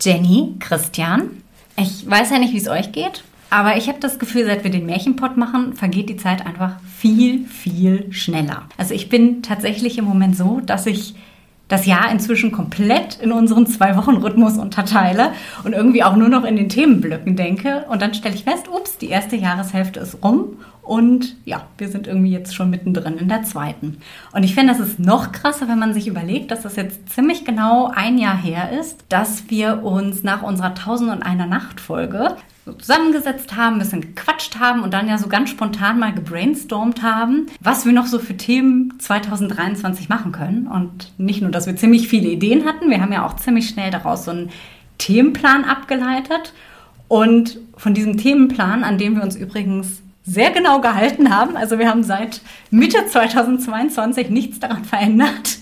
Jenny, Christian. Ich weiß ja nicht, wie es euch geht, aber ich habe das Gefühl, seit wir den Märchenpott machen, vergeht die Zeit einfach viel, viel schneller. Also ich bin tatsächlich im Moment so, dass ich das Jahr inzwischen komplett in unseren Zwei-Wochen-Rhythmus unterteile und irgendwie auch nur noch in den Themenblöcken denke. Und dann stelle ich fest, ups, die erste Jahreshälfte ist rum und ja, wir sind irgendwie jetzt schon mittendrin in der zweiten. Und ich finde, das ist noch krasser, wenn man sich überlegt, dass das jetzt ziemlich genau ein Jahr her ist, dass wir uns nach unserer 1001 Nacht Folge so zusammengesetzt haben, ein bisschen gequatscht haben und dann ja so ganz spontan mal gebrainstormt haben, was wir noch so für Themen 2023 machen können. Und nicht nur, dass wir ziemlich viele Ideen hatten, wir haben ja auch ziemlich schnell daraus so einen Themenplan abgeleitet. Und von diesem Themenplan, an dem wir uns übrigens sehr genau gehalten haben. Also wir haben seit Mitte 2022 nichts daran verändert.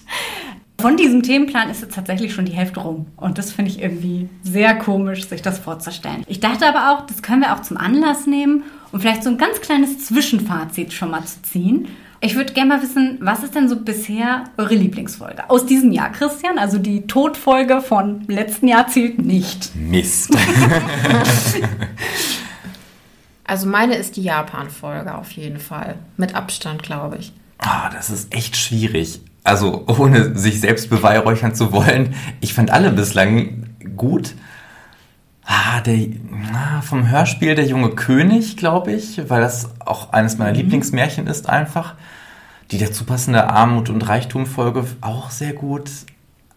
Von diesem Themenplan ist jetzt tatsächlich schon die Hälfte rum. Und das finde ich irgendwie sehr komisch, sich das vorzustellen. Ich dachte aber auch, das können wir auch zum Anlass nehmen, um vielleicht so ein ganz kleines Zwischenfazit schon mal zu ziehen. Ich würde gerne mal wissen, was ist denn so bisher eure Lieblingsfolge? Aus diesem Jahr, Christian? Also die Todfolge von letzten Jahr zählt nicht. Mist. Also meine ist die Japan-Folge auf jeden Fall. Mit Abstand, glaube ich. Ah, das ist echt schwierig. Also ohne sich selbst beweihräuchern zu wollen. Ich fand alle bislang gut. Ah, der, ah, vom Hörspiel Der junge König, glaube ich, weil das auch eines meiner mhm. Lieblingsmärchen ist einfach. Die dazu passende Armut- und Reichtum-Folge auch sehr gut.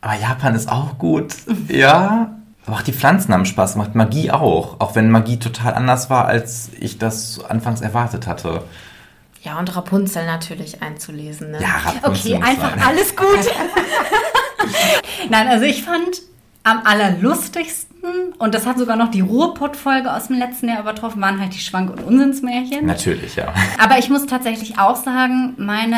Aber Japan ist auch gut. Ja, aber auch die Pflanzen haben Spaß gemacht, Magie auch. Auch wenn Magie total anders war, als ich das anfangs erwartet hatte. Ja, und Rapunzel natürlich einzulesen. Ne? Ja, Rapunzel. Okay, einfach sein. alles gut. Nein, also ich fand am allerlustigsten, und das hat sogar noch die Ruhrpott-Folge aus dem letzten Jahr übertroffen, waren halt die Schwank- und Unsinnsmärchen. Natürlich, ja. Aber ich muss tatsächlich auch sagen, meine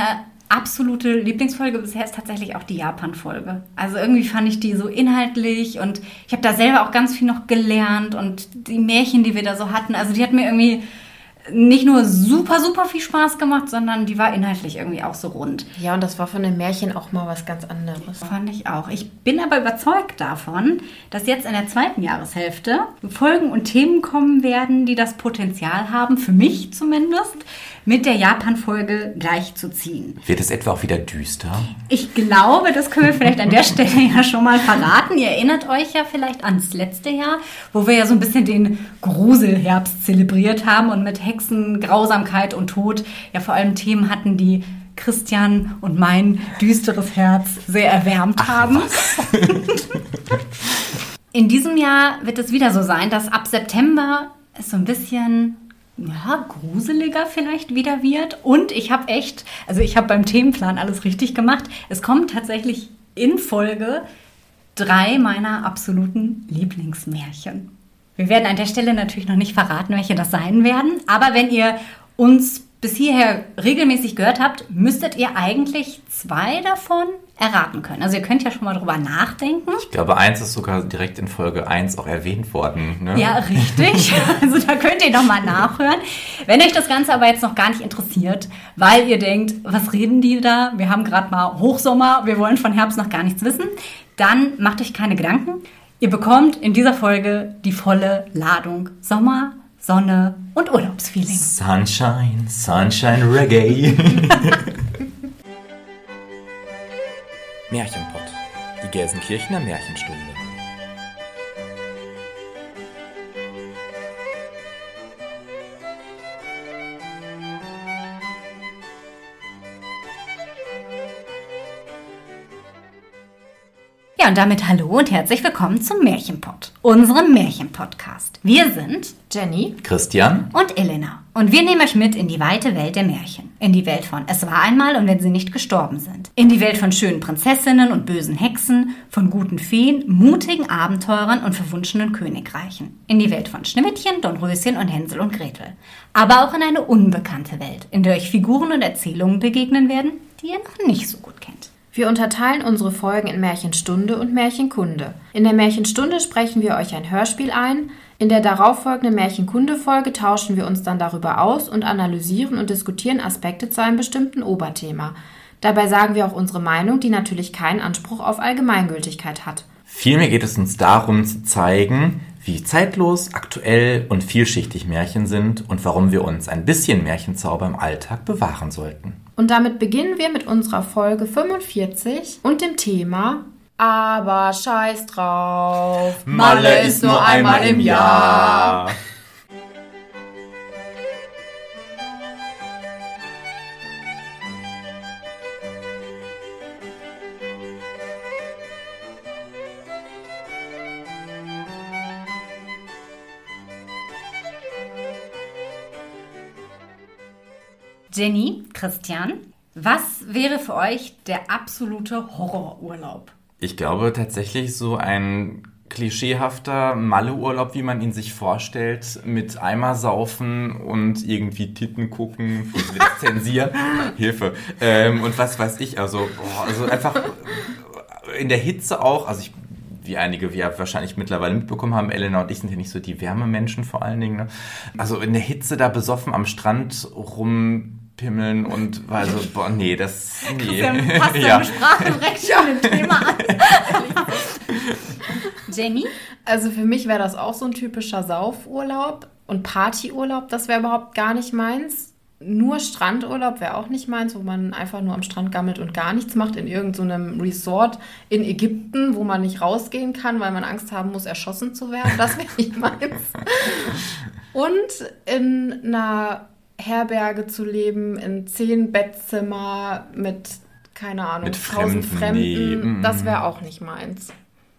absolute Lieblingsfolge bisher ist tatsächlich auch die Japan-Folge. Also irgendwie fand ich die so inhaltlich und ich habe da selber auch ganz viel noch gelernt und die Märchen, die wir da so hatten, also die hat mir irgendwie nicht nur super, super viel Spaß gemacht, sondern die war inhaltlich irgendwie auch so rund. Ja, und das war von den Märchen auch mal was ganz anderes. Fand ich auch. Ich bin aber überzeugt davon, dass jetzt in der zweiten Jahreshälfte Folgen und Themen kommen werden, die das Potenzial haben, für mich zumindest, mit der Japan-Folge gleichzuziehen. Wird es etwa auch wieder düster? Ich glaube, das können wir vielleicht an der Stelle ja schon mal verraten. Ihr erinnert euch ja vielleicht ans letzte Jahr, wo wir ja so ein bisschen den Gruselherbst zelebriert haben und mit Hexen, Grausamkeit und Tod ja vor allem Themen hatten, die Christian und mein düsteres Herz sehr erwärmt Ach, haben. In diesem Jahr wird es wieder so sein, dass ab September es so ein bisschen ja, gruseliger vielleicht wieder wird. Und ich habe echt, also ich habe beim Themenplan alles richtig gemacht. Es kommen tatsächlich in Folge drei meiner absoluten Lieblingsmärchen. Wir werden an der Stelle natürlich noch nicht verraten, welche das sein werden. Aber wenn ihr uns bis hierher regelmäßig gehört habt, müsstet ihr eigentlich zwei davon erraten können. Also ihr könnt ja schon mal drüber nachdenken. Ich glaube, eins ist sogar direkt in Folge 1 auch erwähnt worden. Ne? Ja, richtig. Also da könnt ihr noch mal nachhören. Wenn euch das Ganze aber jetzt noch gar nicht interessiert, weil ihr denkt, was reden die da? Wir haben gerade mal Hochsommer, wir wollen von Herbst noch gar nichts wissen, dann macht euch keine Gedanken. Ihr bekommt in dieser Folge die volle Ladung Sommer, Sonne und Urlaubsfeeling. Sunshine, Sunshine Reggae. Märchenpott, die Gelsenkirchener Märchenstunde. Und damit hallo und herzlich willkommen zum Märchenpott, unserem Märchenpodcast. Wir sind Jenny, Christian und Elena. Und wir nehmen euch mit in die weite Welt der Märchen. In die Welt von Es war einmal und wenn sie nicht gestorben sind. In die Welt von schönen Prinzessinnen und bösen Hexen, von guten Feen, mutigen Abenteurern und verwunschenen Königreichen. In die Welt von Schneewittchen, Dornröschen und Hänsel und Gretel. Aber auch in eine unbekannte Welt, in der euch Figuren und Erzählungen begegnen werden, die ihr noch nicht so gut kennt. Wir unterteilen unsere Folgen in Märchenstunde und Märchenkunde. In der Märchenstunde sprechen wir euch ein Hörspiel ein, in der darauffolgenden Märchenkunde-Folge tauschen wir uns dann darüber aus und analysieren und diskutieren Aspekte zu einem bestimmten Oberthema. Dabei sagen wir auch unsere Meinung, die natürlich keinen Anspruch auf Allgemeingültigkeit hat. Vielmehr geht es uns darum zu zeigen, wie zeitlos, aktuell und vielschichtig Märchen sind und warum wir uns ein bisschen Märchenzauber im Alltag bewahren sollten. Und damit beginnen wir mit unserer Folge 45 und dem Thema Aber scheiß drauf. Malle ist nur einmal im Jahr. Jenny, Christian, was wäre für euch der absolute Horrorurlaub? Ich glaube tatsächlich so ein klischeehafter Malle-Urlaub, wie man ihn sich vorstellt, mit Eimer saufen und irgendwie Titten gucken, zensieren, Hilfe. Ähm, und was weiß ich, also, boah, also einfach in der Hitze auch, also ich wie einige wir wahrscheinlich mittlerweile mitbekommen haben, Elena und ich sind ja nicht so die Wärmemenschen vor allen Dingen. Ne? Also in der Hitze da besoffen am Strand rumpimmeln und war so, boah, nee, das, nee. Christian passt ja. Sprache direkt schon dem Thema an. Jenny? Also für mich wäre das auch so ein typischer Saufurlaub und Partyurlaub, das wäre überhaupt gar nicht meins. Nur Strandurlaub wäre auch nicht meins, wo man einfach nur am Strand gammelt und gar nichts macht in irgendeinem so Resort in Ägypten, wo man nicht rausgehen kann, weil man Angst haben muss, erschossen zu werden. Das wäre nicht meins. Und in einer Herberge zu leben, in zehn Bettzimmer mit, keine Ahnung, Mit tausend Fremden, nee, Fremden, das mm. wäre auch nicht meins.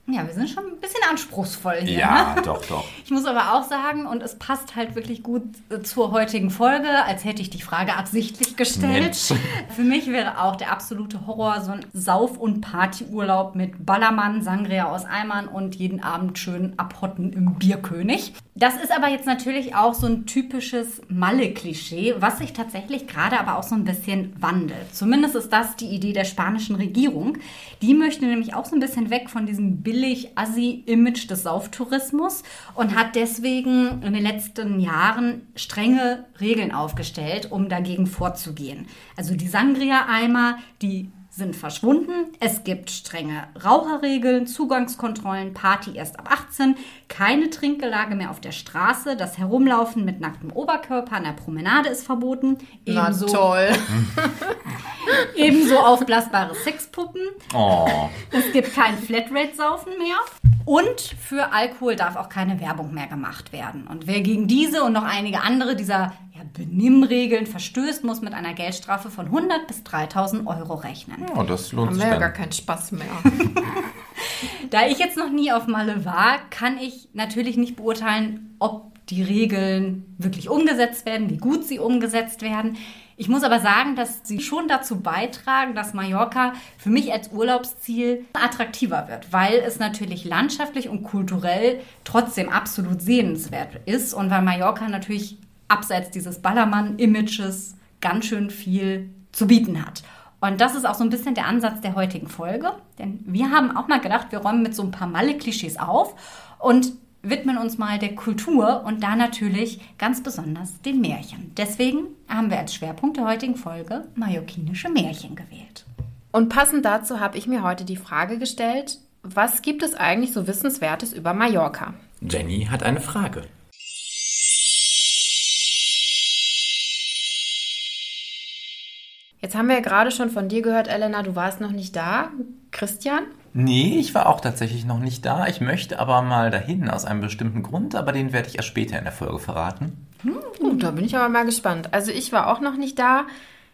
Ja, wir sind schon ein bisschen anspruchsvoll hier. Ja, Ne? doch, doch. Ich muss aber auch sagen, und es passt halt wirklich gut äh, zur heutigen Folge, als hätte ich die Frage absichtlich gestellt. Mensch. Für mich wäre auch der absolute Horror so ein Sauf- und Partyurlaub mit Ballermann, Sangria aus Eimern und jeden Abend schön abhotten im Bierkönig. Das ist aber jetzt natürlich auch so ein typisches Malle-Klischee, was sich tatsächlich gerade aber auch so ein bisschen wandelt. Zumindest ist das die Idee der spanischen Regierung. Die möchte nämlich auch so ein bisschen weg von diesem billig-assi-Image des Sauftourismus und hat deswegen in den letzten Jahren strenge Regeln aufgestellt, um dagegen vorzugehen. Also die Sangria-Eimer, die sind verschwunden. Es gibt strenge Raucherregeln, Zugangskontrollen, Party erst ab 18, keine Trinkgelage mehr auf der Straße, das Herumlaufen mit nacktem Oberkörper an der Promenade ist verboten. Na Ebenso, toll. ebenso aufblasbare Sexpuppen. Oh. Es gibt kein Flatrate-Saufen mehr. Und für Alkohol darf auch keine Werbung mehr gemacht werden. Und wer gegen diese und noch einige andere dieser ja, Benimmregeln verstößt, muss mit einer Geldstrafe von 100 bis 3000 Euro rechnen. oh, das lohnt Haben sich wir ja gar keinen Spaß mehr. Da ich jetzt noch nie auf Malle war, kann ich natürlich nicht beurteilen, ob die Regeln wirklich umgesetzt werden, wie gut sie umgesetzt werden. Ich muss aber sagen, dass sie schon dazu beitragen, dass Mallorca für mich als Urlaubsziel attraktiver wird, weil es natürlich landschaftlich und kulturell trotzdem absolut sehenswert ist und weil Mallorca natürlich abseits dieses Ballermann-Images ganz schön viel zu bieten hat. Und das ist auch so ein bisschen der Ansatz der heutigen Folge. Denn wir haben auch mal gedacht, wir räumen mit so ein paar Malle-Klischees auf und widmen uns mal der Kultur und da natürlich ganz besonders den Märchen. Deswegen haben wir als Schwerpunkt der heutigen Folge mallorquinische Märchen gewählt. Und passend dazu habe ich mir heute die Frage gestellt, was gibt es eigentlich so Wissenswertes über Mallorca? Jenny hat eine Frage. Jetzt haben wir ja gerade schon von dir gehört, Elena, du warst noch nicht da. Christian? Nee, ich war auch tatsächlich noch nicht da. Ich möchte aber mal dahin aus einem bestimmten Grund, aber den werde ich erst später in der Folge verraten. Gut, da bin ich aber mal gespannt. Also ich war auch noch nicht da.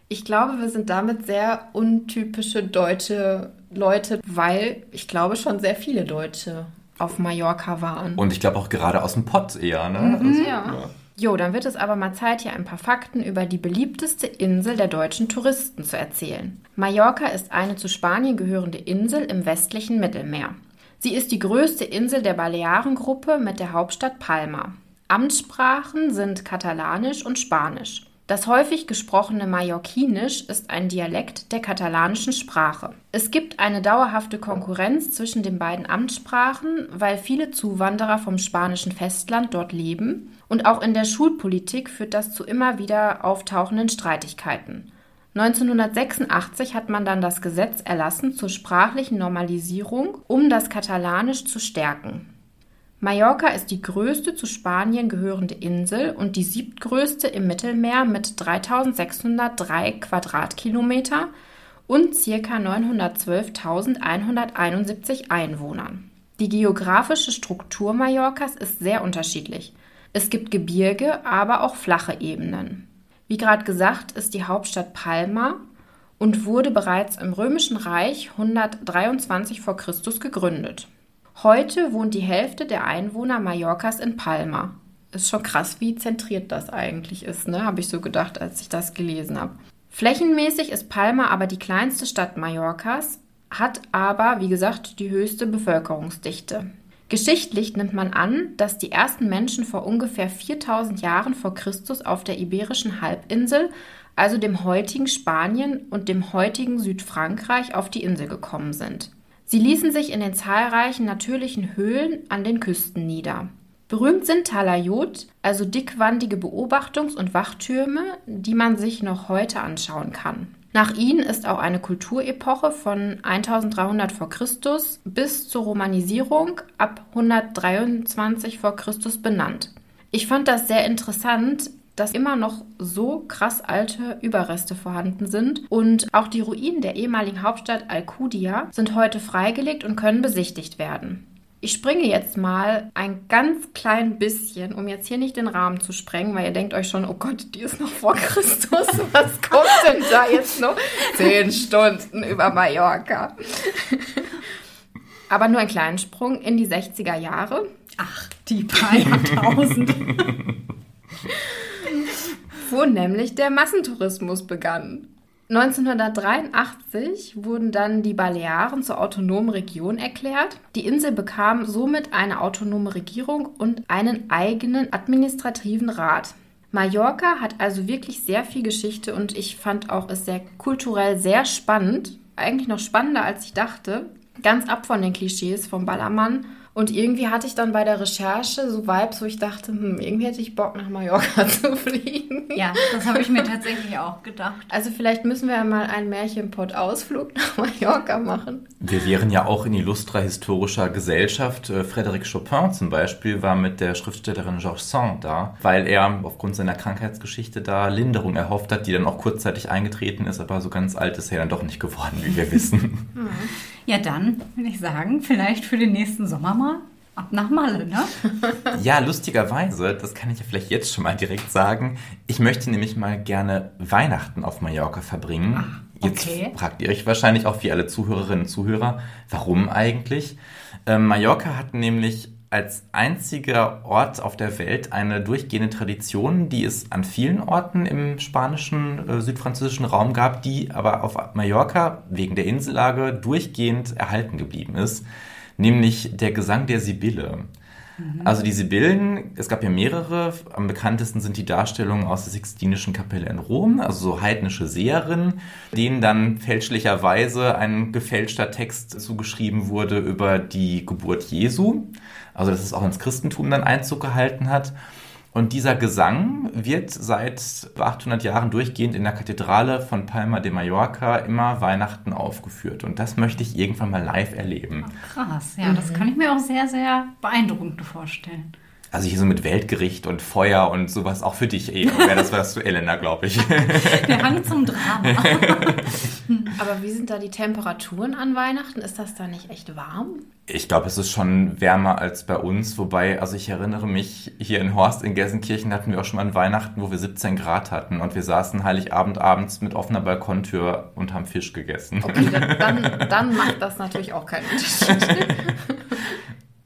Ich glaube, wir sind damit sehr untypische deutsche Leute, weil ich glaube schon sehr viele Deutsche auf Mallorca waren. Und ich glaube auch gerade aus dem Pott eher, ne? Also, ja. Jo, dann wird es aber mal Zeit, hier ein paar Fakten über die beliebteste Insel der deutschen Touristen zu erzählen. Mallorca ist eine zu Spanien gehörende Insel im westlichen Mittelmeer. Sie ist die größte Insel der Balearengruppe mit der Hauptstadt Palma. Amtssprachen sind Katalanisch und Spanisch. Das häufig gesprochene Mallorquinisch ist ein Dialekt der katalanischen Sprache. Es gibt eine dauerhafte Konkurrenz zwischen den beiden Amtssprachen, weil viele Zuwanderer vom spanischen Festland dort leben und auch in der Schulpolitik führt das zu immer wieder auftauchenden Streitigkeiten. 1986 hat man dann das Gesetz erlassen zur sprachlichen Normalisierung, um das Katalanisch zu stärken. Mallorca ist die größte zu Spanien gehörende Insel und die siebtgrößte im Mittelmeer mit 3603 Quadratkilometer und ca. 912.171 Einwohnern. Die geografische Struktur Mallorcas ist sehr unterschiedlich. Es gibt Gebirge, aber auch flache Ebenen. Wie gerade gesagt, ist die Hauptstadt Palma und wurde bereits im Römischen Reich 123 v. Chr. gegründet. Heute wohnt die Hälfte der Einwohner Mallorcas in Palma. Ist schon krass, wie zentriert das eigentlich ist, ne? Habe ich so gedacht, als ich das gelesen habe. Flächenmäßig ist Palma aber die kleinste Stadt Mallorcas, hat aber, wie gesagt, die höchste Bevölkerungsdichte. Geschichtlich nimmt man an, dass die ersten Menschen vor ungefähr 4000 Jahren vor Christus auf der iberischen Halbinsel, also dem heutigen Spanien und dem heutigen Südfrankreich, auf die Insel gekommen sind. Sie ließen sich in den zahlreichen natürlichen Höhlen an den Küsten nieder. Berühmt sind Talayot, also dickwandige Beobachtungs- und Wachtürme, die man sich noch heute anschauen kann. Nach ihnen ist auch eine Kulturepoche von 1300 v. Chr. bis zur Romanisierung ab 123 v. Chr. benannt. Ich fand das sehr interessant, dass immer noch so krass alte Überreste vorhanden sind. Und auch die Ruinen der ehemaligen Hauptstadt Alcudia sind heute freigelegt und können besichtigt werden. Ich springe jetzt mal ein ganz klein bisschen, um jetzt hier nicht den Rahmen zu sprengen, weil ihr denkt euch schon, oh Gott, die ist noch vor Christus. Was kommt denn da jetzt noch? Zehn Stunden über Mallorca. Aber nur einen kleinen Sprung in die 60er Jahre. Ach, die paar Jahrtausend. wo nämlich der Massentourismus begann. 1983 wurden dann die Balearen zur autonomen Region erklärt. Die Insel bekam somit eine autonome Regierung und einen eigenen administrativen Rat. Mallorca hat also wirklich sehr viel Geschichte und ich fand auch es sehr kulturell sehr spannend. Eigentlich noch spannender als ich dachte. Ganz ab von den Klischees vom Ballermann und irgendwie hatte ich dann bei der Recherche so Vibes, wo ich dachte, hm, irgendwie hätte ich Bock nach Mallorca zu fliegen. Ja, das habe ich mir tatsächlich auch gedacht. Also vielleicht müssen wir ja mal einen Märchenpott-Ausflug nach Mallorca machen. Wir wären ja auch in illustrer historischer Gesellschaft. Äh, Frédéric Chopin zum Beispiel war mit der Schriftstellerin Georges Sand da, weil er aufgrund seiner Krankheitsgeschichte da Linderung erhofft hat, die dann auch kurzzeitig eingetreten ist, aber so ganz alt ist er dann doch nicht geworden, wie wir wissen. Ja, dann würde ich sagen, vielleicht für den nächsten Sommer mal ab nach Malle, ne? ja, lustigerweise, das kann ich ja vielleicht jetzt schon mal direkt sagen. Ich möchte nämlich mal gerne Weihnachten auf Mallorca verbringen. Ach, okay. Jetzt fragt ihr euch wahrscheinlich auch, wie alle Zuhörerinnen und Zuhörer, warum eigentlich? Ähm, Mallorca hat nämlich als einziger Ort auf der Welt eine durchgehende Tradition, die es an vielen Orten im spanischen, äh, südfranzösischen Raum gab, die aber auf Mallorca wegen der Insellage durchgehend erhalten geblieben ist, nämlich der Gesang der Sibylle. Mhm. Also die Sibyllen, es gab ja mehrere, am bekanntesten sind die Darstellungen aus der Sixtinischen Kapelle in Rom, also so heidnische Seherinnen, denen dann fälschlicherweise ein gefälschter Text zugeschrieben wurde über die Geburt Jesu also dass es auch ins Christentum dann Einzug gehalten hat. Und dieser Gesang wird seit 800 Jahren durchgehend in der Kathedrale von Palma de Mallorca immer Weihnachten aufgeführt. Und das möchte ich irgendwann mal live erleben. Krass, ja, mhm. das kann ich mir auch sehr, sehr beeindruckend vorstellen. Also hier so mit Weltgericht und Feuer und sowas, auch für dich eh. Wäre das was zu Elena, glaube ich. Der Hang zum Drama. Aber wie sind da die Temperaturen an Weihnachten? Ist das da nicht echt warm? Ich glaube, es ist schon wärmer als bei uns. Wobei, also ich erinnere mich, hier in Horst in Gelsenkirchen hatten wir auch schon mal an Weihnachten, wo wir 17 Grad hatten. Und wir saßen Heiligabend abends mit offener Balkontür und haben Fisch gegessen. Okay, dann, dann macht das natürlich auch keinen Unterschied.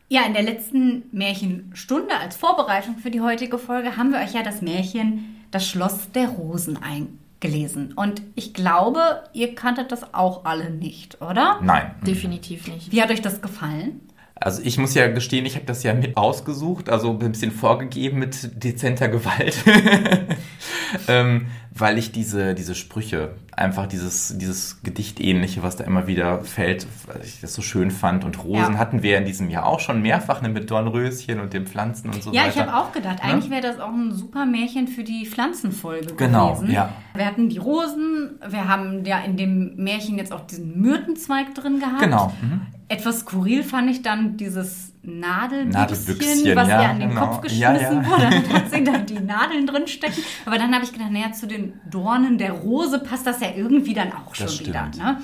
Ja, in der letzten Märchenstunde als Vorbereitung für die heutige Folge haben wir euch ja das Märchen Das Schloss der Rosen eingelesen. Und ich glaube, ihr kanntet das auch alle nicht, oder? Nein. Definitiv nicht. Wie hat euch das gefallen? Also ich muss ja gestehen, ich habe das ja mit ausgesucht, also ein bisschen vorgegeben mit dezenter Gewalt. ähm, weil ich diese, diese Sprüche, einfach dieses, dieses Gedichtähnliche, was da immer wieder fällt, weil ich das so schön fand. Und Rosen Ja. hatten wir in diesem Jahr auch schon mehrfach ne, mit Dornröschen und den Pflanzen und so Ja, weiter. ich habe auch gedacht, eigentlich wäre das auch ein super Märchen für die Pflanzenfolge Genau, gewesen. ja. Wir hatten die Rosen, wir haben ja in dem Märchen jetzt auch diesen Myrtenzweig drin gehabt. Genau. Mhm. Etwas skurril fand ich dann dieses Nadelbüchschen, was ja, ihr an den genau. Kopf geschmissen Ja, ja. wurde. Dann hat sie da die Nadeln drin stecken. Aber dann habe ich gedacht, naja, zu den Dornen der Rose passt das ja irgendwie dann auch schon Das wieder. stimmt. Ne?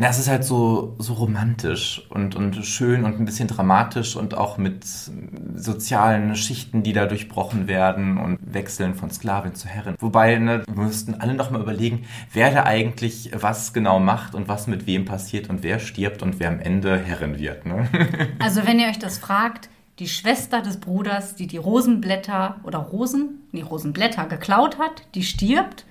Na, es ist halt so, so romantisch und, und schön und ein bisschen dramatisch und auch mit sozialen Schichten, die da durchbrochen werden und wechseln von Sklavin zu Herrin. Wobei, ne, wir müssten alle nochmal überlegen, wer da eigentlich was genau macht und was mit wem passiert und wer stirbt und wer am Ende Herrin wird. Ne? Also wenn ihr euch das fragt, die Schwester des Bruders, die die Rosenblätter oder Rosen, nee, Rosenblätter geklaut hat, die stirbt.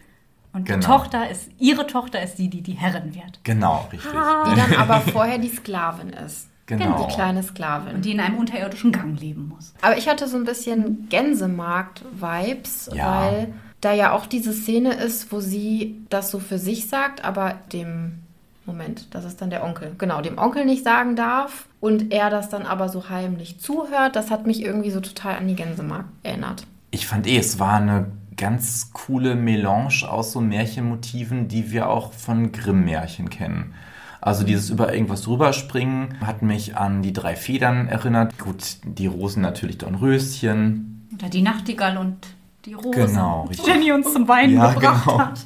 Und die Genau. Tochter ist, ihre Tochter ist die, die die Herrin wird. Genau, richtig. Die dann aber vorher die Sklavin ist. Genau. Die kleine Sklavin. Und die in einem unterirdischen Gang leben muss. Aber ich hatte so ein bisschen Gänsemarkt-Vibes, Ja. weil da ja auch diese Szene ist, wo sie das so für sich sagt, aber dem Moment, das ist dann der Onkel. Genau, dem Onkel nicht sagen darf und er das dann aber so heimlich zuhört. Das hat mich irgendwie so total an die Gänsemarkt erinnert. Ich fand eh, es war eine ganz coole Melange aus so Märchenmotiven, die wir auch von Grimm-Märchen kennen. Also dieses über irgendwas drüberspringen hat mich an die drei Federn erinnert. Gut, die Rosen natürlich Dornröschen. Oder die Nachtigall und die Rose, Genau, die richtig. Jenny uns zum Weinen Ja, gebracht genau. hat.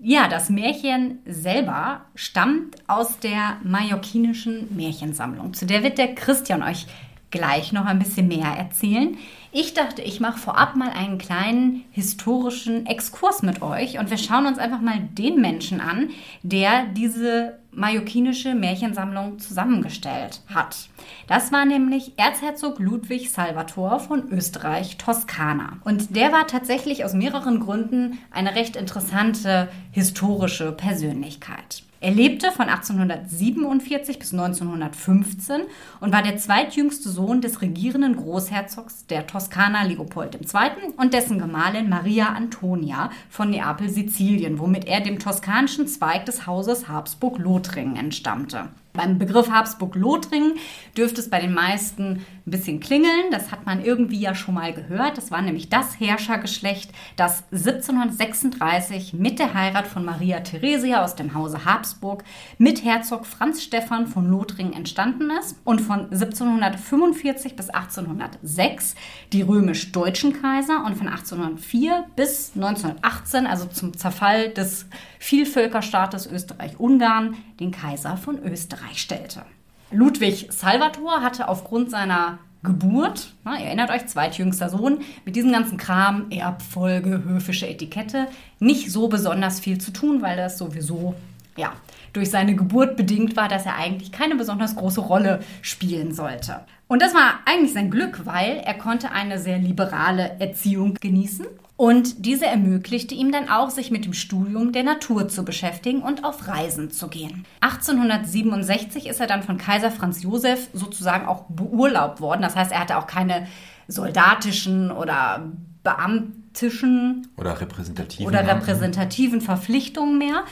Ja, das Märchen selber stammt aus der mallorquinischen Märchensammlung. Zu der wird der Christian euch gleich noch ein bisschen mehr erzählen. Ich dachte, ich mache vorab mal einen kleinen historischen Exkurs mit euch und wir schauen uns einfach mal den Menschen an, der diese mallorquinische Märchensammlung zusammengestellt hat. Das war nämlich Erzherzog Ludwig Salvator von Österreich-Toskana. Und der war tatsächlich aus mehreren Gründen eine recht interessante historische Persönlichkeit. Er lebte von 1847 bis 1915 und war der zweitjüngste Sohn des regierenden Großherzogs der Toskana Leopold II. und dessen Gemahlin Maria Antonia von Neapel-Sizilien, womit er dem toskanischen Zweig des Hauses Habsburg-Lothringen entstammte. Beim Begriff Habsburg-Lothringen dürfte es bei den meisten ein bisschen klingeln. Das hat man irgendwie ja schon mal gehört. Das war nämlich das Herrschergeschlecht, das 1736 mit der Heirat von Maria Theresia aus dem Hause Habsburg mit Herzog Franz Stephan von Lothringen entstanden ist und von 1745 bis 1806 die römisch-deutschen Kaiser und von 1804 bis 1918, also zum Zerfall des Vielvölkerstaates Österreich-Ungarn, den Kaiser von Österreich stellte. Ludwig Salvator hatte aufgrund seiner Geburt, na, ihr erinnert euch, zweitjüngster Sohn, mit diesem ganzen Kram, Erbfolge, höfische Etikette, nicht so besonders viel zu tun, weil das sowieso, ja, durch seine Geburt bedingt war, dass er eigentlich keine besonders große Rolle spielen sollte. Und das war eigentlich sein Glück, weil er konnte eine sehr liberale Erziehung genießen. Und diese ermöglichte ihm dann auch, sich mit dem Studium der Natur zu beschäftigen und auf Reisen zu gehen. 1867 ist er dann von Kaiser Franz Josef sozusagen auch beurlaubt worden. Das heißt, er hatte auch keine soldatischen oder beamtischen Oder repräsentativ. oder repräsentativen Verpflichtungen mehr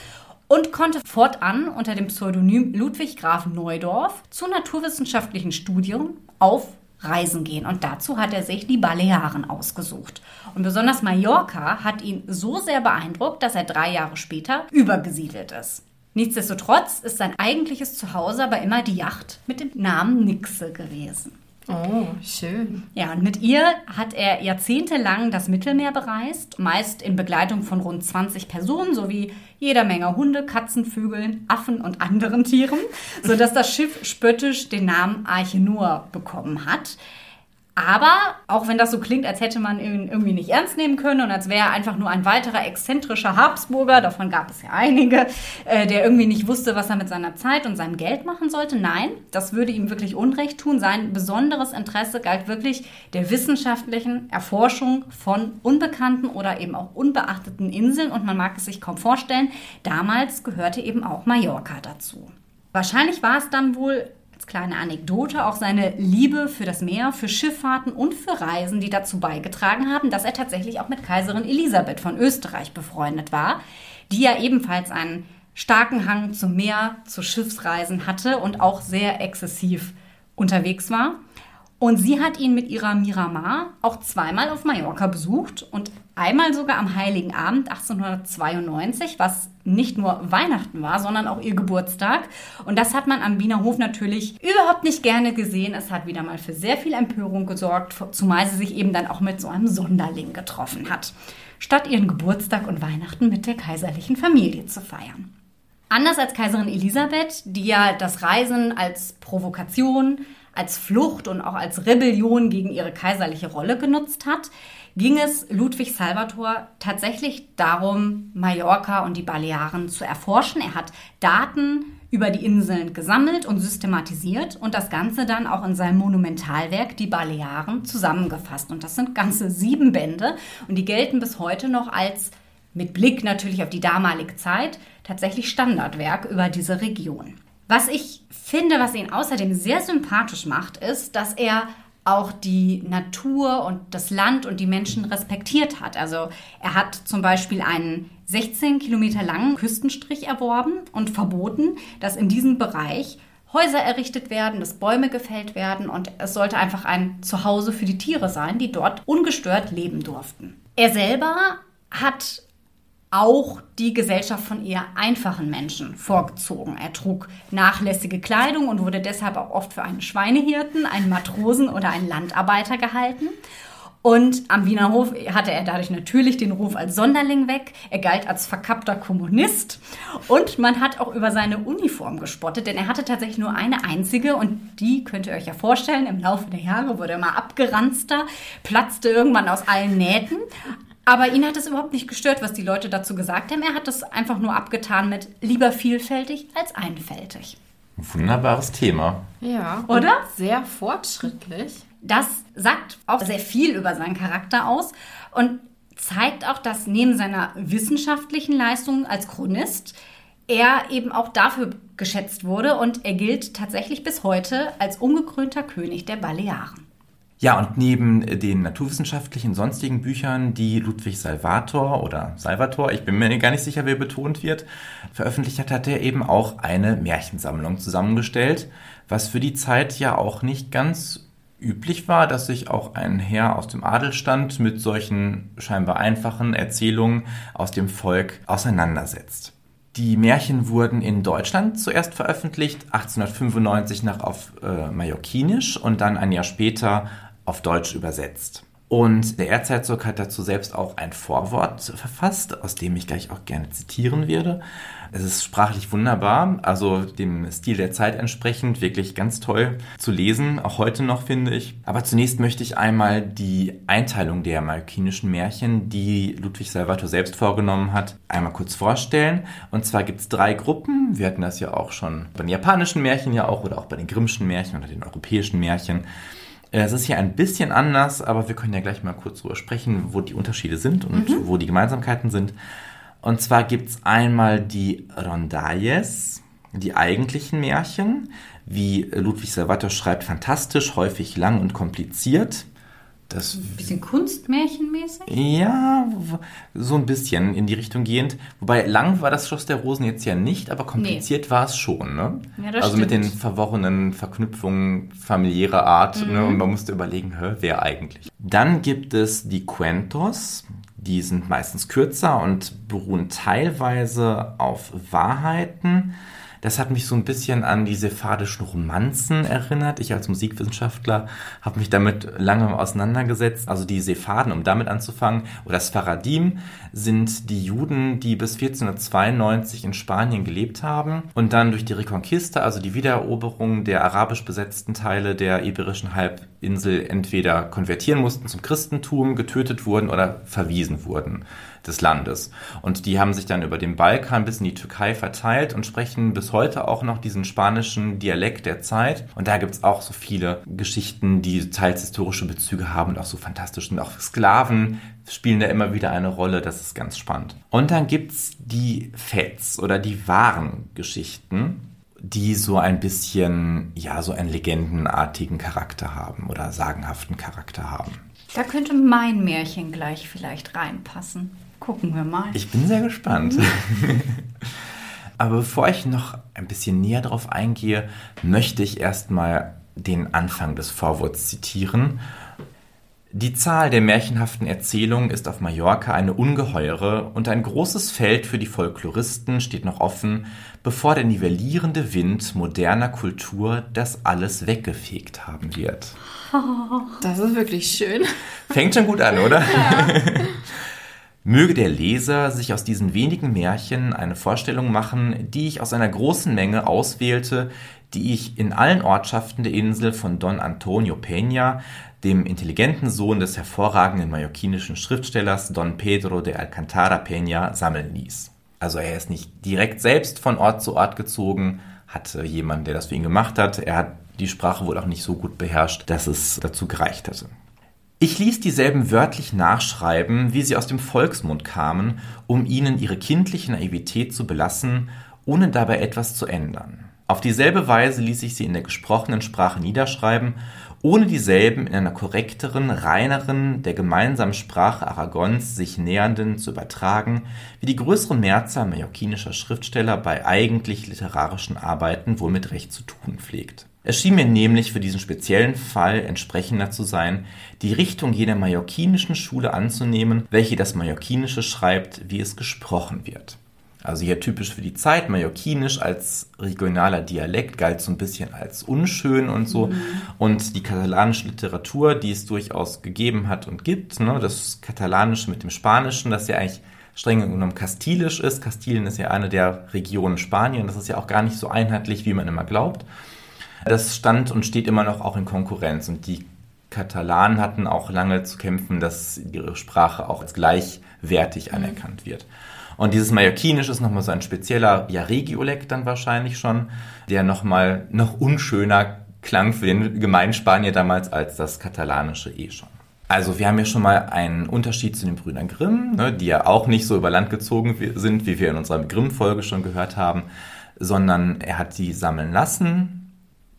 und konnte fortan unter dem Pseudonym Ludwig Graf Neudorf zu naturwissenschaftlichen Studien auf Reisen gehen. Und dazu hat er sich die Balearen ausgesucht. Und besonders Mallorca hat ihn so sehr beeindruckt, dass er drei Jahre später übergesiedelt ist. Nichtsdestotrotz ist sein eigentliches Zuhause aber immer die Yacht mit dem Namen Nixe gewesen. Oh, schön. Ja, und mit ihr hat er jahrzehntelang das Mittelmeer bereist, meist in Begleitung von rund 20 Personen sowie jeder Menge Hunde, Katzen, Vögeln, Affen und anderen Tieren, sodass das Schiff spöttisch den Namen Arche Noah bekommen hat. Aber auch wenn das so klingt, als hätte man ihn irgendwie nicht ernst nehmen können und als wäre er einfach nur ein weiterer exzentrischer Habsburger, davon gab es ja einige, äh, der irgendwie nicht wusste, was er mit seiner Zeit und seinem Geld machen sollte. Nein, das würde ihm wirklich Unrecht tun. Sein besonderes Interesse galt wirklich der wissenschaftlichen Erforschung von unbekannten oder eben auch unbeachteten Inseln und man mag es sich kaum vorstellen, damals gehörte eben auch Mallorca dazu. Wahrscheinlich war es dann wohl als kleine Anekdote auch seine Liebe für das Meer, für Schifffahrten und für Reisen, die dazu beigetragen haben, dass er tatsächlich auch mit Kaiserin Elisabeth von Österreich befreundet war, die ja ebenfalls einen starken Hang zum Meer, zu Schiffsreisen hatte und auch sehr exzessiv unterwegs war. Und sie hat ihn mit ihrer Miramar auch zweimal auf Mallorca besucht und einmal sogar am Heiligen Abend 1892, was nicht nur Weihnachten war, sondern auch ihr Geburtstag. Und das hat man am Wiener Hof natürlich überhaupt nicht gerne gesehen. Es hat wieder mal für sehr viel Empörung gesorgt, zumal sie sich eben dann auch mit so einem Sonderling getroffen hat, statt ihren Geburtstag und Weihnachten mit der kaiserlichen Familie zu feiern. Anders als Kaiserin Elisabeth, die ja das Reisen als Provokation, als Flucht und auch als Rebellion gegen ihre kaiserliche Rolle genutzt hat, ging es Ludwig Salvator tatsächlich darum, Mallorca und die Balearen zu erforschen. Er hat Daten über die Inseln gesammelt und systematisiert und das Ganze dann auch in seinem Monumentalwerk Die Balearen zusammengefasst. Und das sind ganze sieben Bände und die gelten bis heute noch als, mit Blick natürlich auf die damalige Zeit, tatsächlich Standardwerk über diese Region. Was ich finde, was ihn außerdem sehr sympathisch macht, ist, dass er auch die Natur und das Land und die Menschen respektiert hat. Also er hat zum Beispiel einen 16 Kilometer langen Küstenstrich erworben und verboten, dass in diesem Bereich Häuser errichtet werden, dass Bäume gefällt werden und es sollte einfach ein Zuhause für die Tiere sein, die dort ungestört leben durften. Er selber hat auch die Gesellschaft von eher einfachen Menschen vorgezogen. Er trug nachlässige Kleidung und wurde deshalb auch oft für einen Schweinehirten, einen Matrosen oder einen Landarbeiter gehalten. Und am Wiener Hof hatte er dadurch natürlich den Ruf als Sonderling weg. Er galt als verkappter Kommunist. Und man hat auch über seine Uniform gespottet, denn er hatte tatsächlich nur eine einzige. Und die könnt ihr euch ja vorstellen, im Laufe der Jahre wurde er immer abgeranzter, platzte irgendwann aus allen Nähten. Aber ihn hat es überhaupt nicht gestört, was die Leute dazu gesagt haben. Er hat es einfach nur abgetan mit lieber vielfältig als einfältig. Wunderbares Thema. Ja, Oder? Sehr fortschrittlich. Das sagt auch sehr viel über seinen Charakter aus und zeigt auch, dass neben seiner wissenschaftlichen Leistung als Chronist er eben auch dafür geschätzt wurde und er gilt tatsächlich bis heute als ungekrönter König der Balearen. Ja, und neben den naturwissenschaftlichen sonstigen Büchern, die Ludwig Salvator oder Salvator, ich bin mir gar nicht sicher, wer betont wird, veröffentlicht hat, hat er eben auch eine Märchensammlung zusammengestellt, was für die Zeit ja auch nicht ganz üblich war, dass sich auch ein Herr aus dem Adelstand mit solchen scheinbar einfachen Erzählungen aus dem Volk auseinandersetzt. Die Märchen wurden in Deutschland zuerst veröffentlicht, 1895 nach auf äh, Mallorquinisch und dann ein Jahr später auf Deutsch übersetzt. Und der Erzherzog hat dazu selbst auch ein Vorwort verfasst, aus dem ich gleich auch gerne zitieren werde. Es ist sprachlich wunderbar, also dem Stil der Zeit entsprechend wirklich ganz toll zu lesen, auch heute noch finde ich. Aber zunächst möchte ich einmal die Einteilung der malkinischen Märchen, die Ludwig Salvator selbst vorgenommen hat, einmal kurz vorstellen. Und zwar gibt es drei Gruppen. Wir hatten das ja auch schon bei den japanischen Märchen ja auch oder auch bei den Grimmschen Märchen oder den europäischen Märchen. Äh, es ist hier ein bisschen anders, aber wir können ja gleich mal kurz drüber sprechen, wo die Unterschiede sind und mhm. wo die Gemeinsamkeiten sind. Und zwar gibt es einmal die Rondalles, die eigentlichen Märchen, wie Ludwig Salvator schreibt, fantastisch, häufig lang und kompliziert. Das ein bisschen kunstmärchenmäßig? Ja, so ein bisschen in die Richtung gehend. Wobei lang war das Schloss der Rosen jetzt ja nicht, aber kompliziert nee. war es schon. Ne? Ja, also stimmt. mit den verworrenen Verknüpfungen familiärer Art. Mhm. Ne? Und man musste überlegen, hä, wer eigentlich. Dann gibt es die Cuentos. Die sind meistens kürzer und beruhen teilweise auf Wahrheiten das hat mich so ein bisschen an die sephardischen Romanzen erinnert. Ich als Musikwissenschaftler habe mich damit lange auseinandergesetzt. Also die Sephaden, um damit anzufangen, oder Sfaradim sind die Juden, die bis 1492 in Spanien gelebt haben und dann durch die Reconquista, also die Wiedereroberung der arabisch besetzten Teile der iberischen Halbinsel entweder konvertieren mussten zum Christentum, getötet wurden oder verwiesen wurden des Landes. Und die haben sich dann über den Balkan bis in die Türkei verteilt und sprechen bis heute auch noch diesen spanischen Dialekt der Zeit. Und da gibt es auch so viele Geschichten, die teils historische Bezüge haben und auch so fantastisch. Und auch Sklaven spielen da immer wieder eine Rolle. Das ist ganz spannend. Und dann gibt es die Fets oder die wahren Geschichten. die so ein bisschen, ja, so einen legendenartigen Charakter haben oder sagenhaften Charakter haben. Da könnte mein Märchen gleich vielleicht reinpassen. Gucken wir mal. Ich bin sehr gespannt. Aber bevor ich noch ein bisschen näher darauf eingehe, möchte ich erstmal den Anfang des Vorworts zitieren die Zahl der märchenhaften Erzählungen ist auf Mallorca eine ungeheure und ein großes Feld für die Folkloristen steht noch offen, bevor der nivellierende Wind moderner Kultur das alles weggefegt haben wird. Das ist wirklich schön. Fängt schon gut an, oder? Ja. Möge der Leser sich aus diesen wenigen Märchen eine Vorstellung machen, die ich aus einer großen Menge auswählte, die ich in allen Ortschaften der Insel von Don Antonio Peña dem intelligenten Sohn des hervorragenden mallorquinischen Schriftstellers Don Pedro de Alcantara Peña sammeln ließ. Also er ist nicht direkt selbst von Ort zu Ort gezogen, hatte jemanden, der das für ihn gemacht hat. Er hat die Sprache wohl auch nicht so gut beherrscht, dass es dazu gereicht hätte. Ich ließ dieselben wörtlich nachschreiben, wie sie aus dem Volksmund kamen, um ihnen ihre kindliche Naivität zu belassen, ohne dabei etwas zu ändern. Auf dieselbe Weise ließ ich sie in der gesprochenen Sprache niederschreiben ohne dieselben in einer korrekteren, reineren, der gemeinsamen Sprache Aragons sich nähernden zu übertragen, wie die größere Mehrzahl mallorquinischer Schriftsteller bei eigentlich literarischen Arbeiten wohl mit Recht zu tun pflegt. Es schien mir nämlich für diesen speziellen Fall entsprechender zu sein, die Richtung jener mallorquinischen Schule anzunehmen, welche das Mallorquinische schreibt, wie es gesprochen wird. Also hier typisch für die Zeit, Mallorquinisch als regionaler Dialekt galt so ein bisschen als unschön und so. Mhm. Und die katalanische Literatur, die es durchaus gegeben hat und gibt, ne, das Katalanische mit dem Spanischen, das ja eigentlich streng genommen kastilisch ist. Kastilien ist ja eine der Regionen Spanien. Das ist ja auch gar nicht so einheitlich, wie man immer glaubt. Das stand und steht immer noch auch in Konkurrenz. Und die Katalanen hatten auch lange zu kämpfen, dass ihre Sprache auch als gleichwertig mhm. anerkannt wird. Und dieses Mallorquinisch ist nochmal so ein spezieller, ja, Regiolekt dann wahrscheinlich schon, der nochmal noch unschöner klang für den Gemeinspanier damals als das Katalanische eh schon. Also wir haben ja schon mal einen Unterschied zu den Brüdern Grimm, ne, die ja auch nicht so über Land gezogen sind, wie wir in unserer Grimm-Folge schon gehört haben, sondern er hat die sammeln lassen,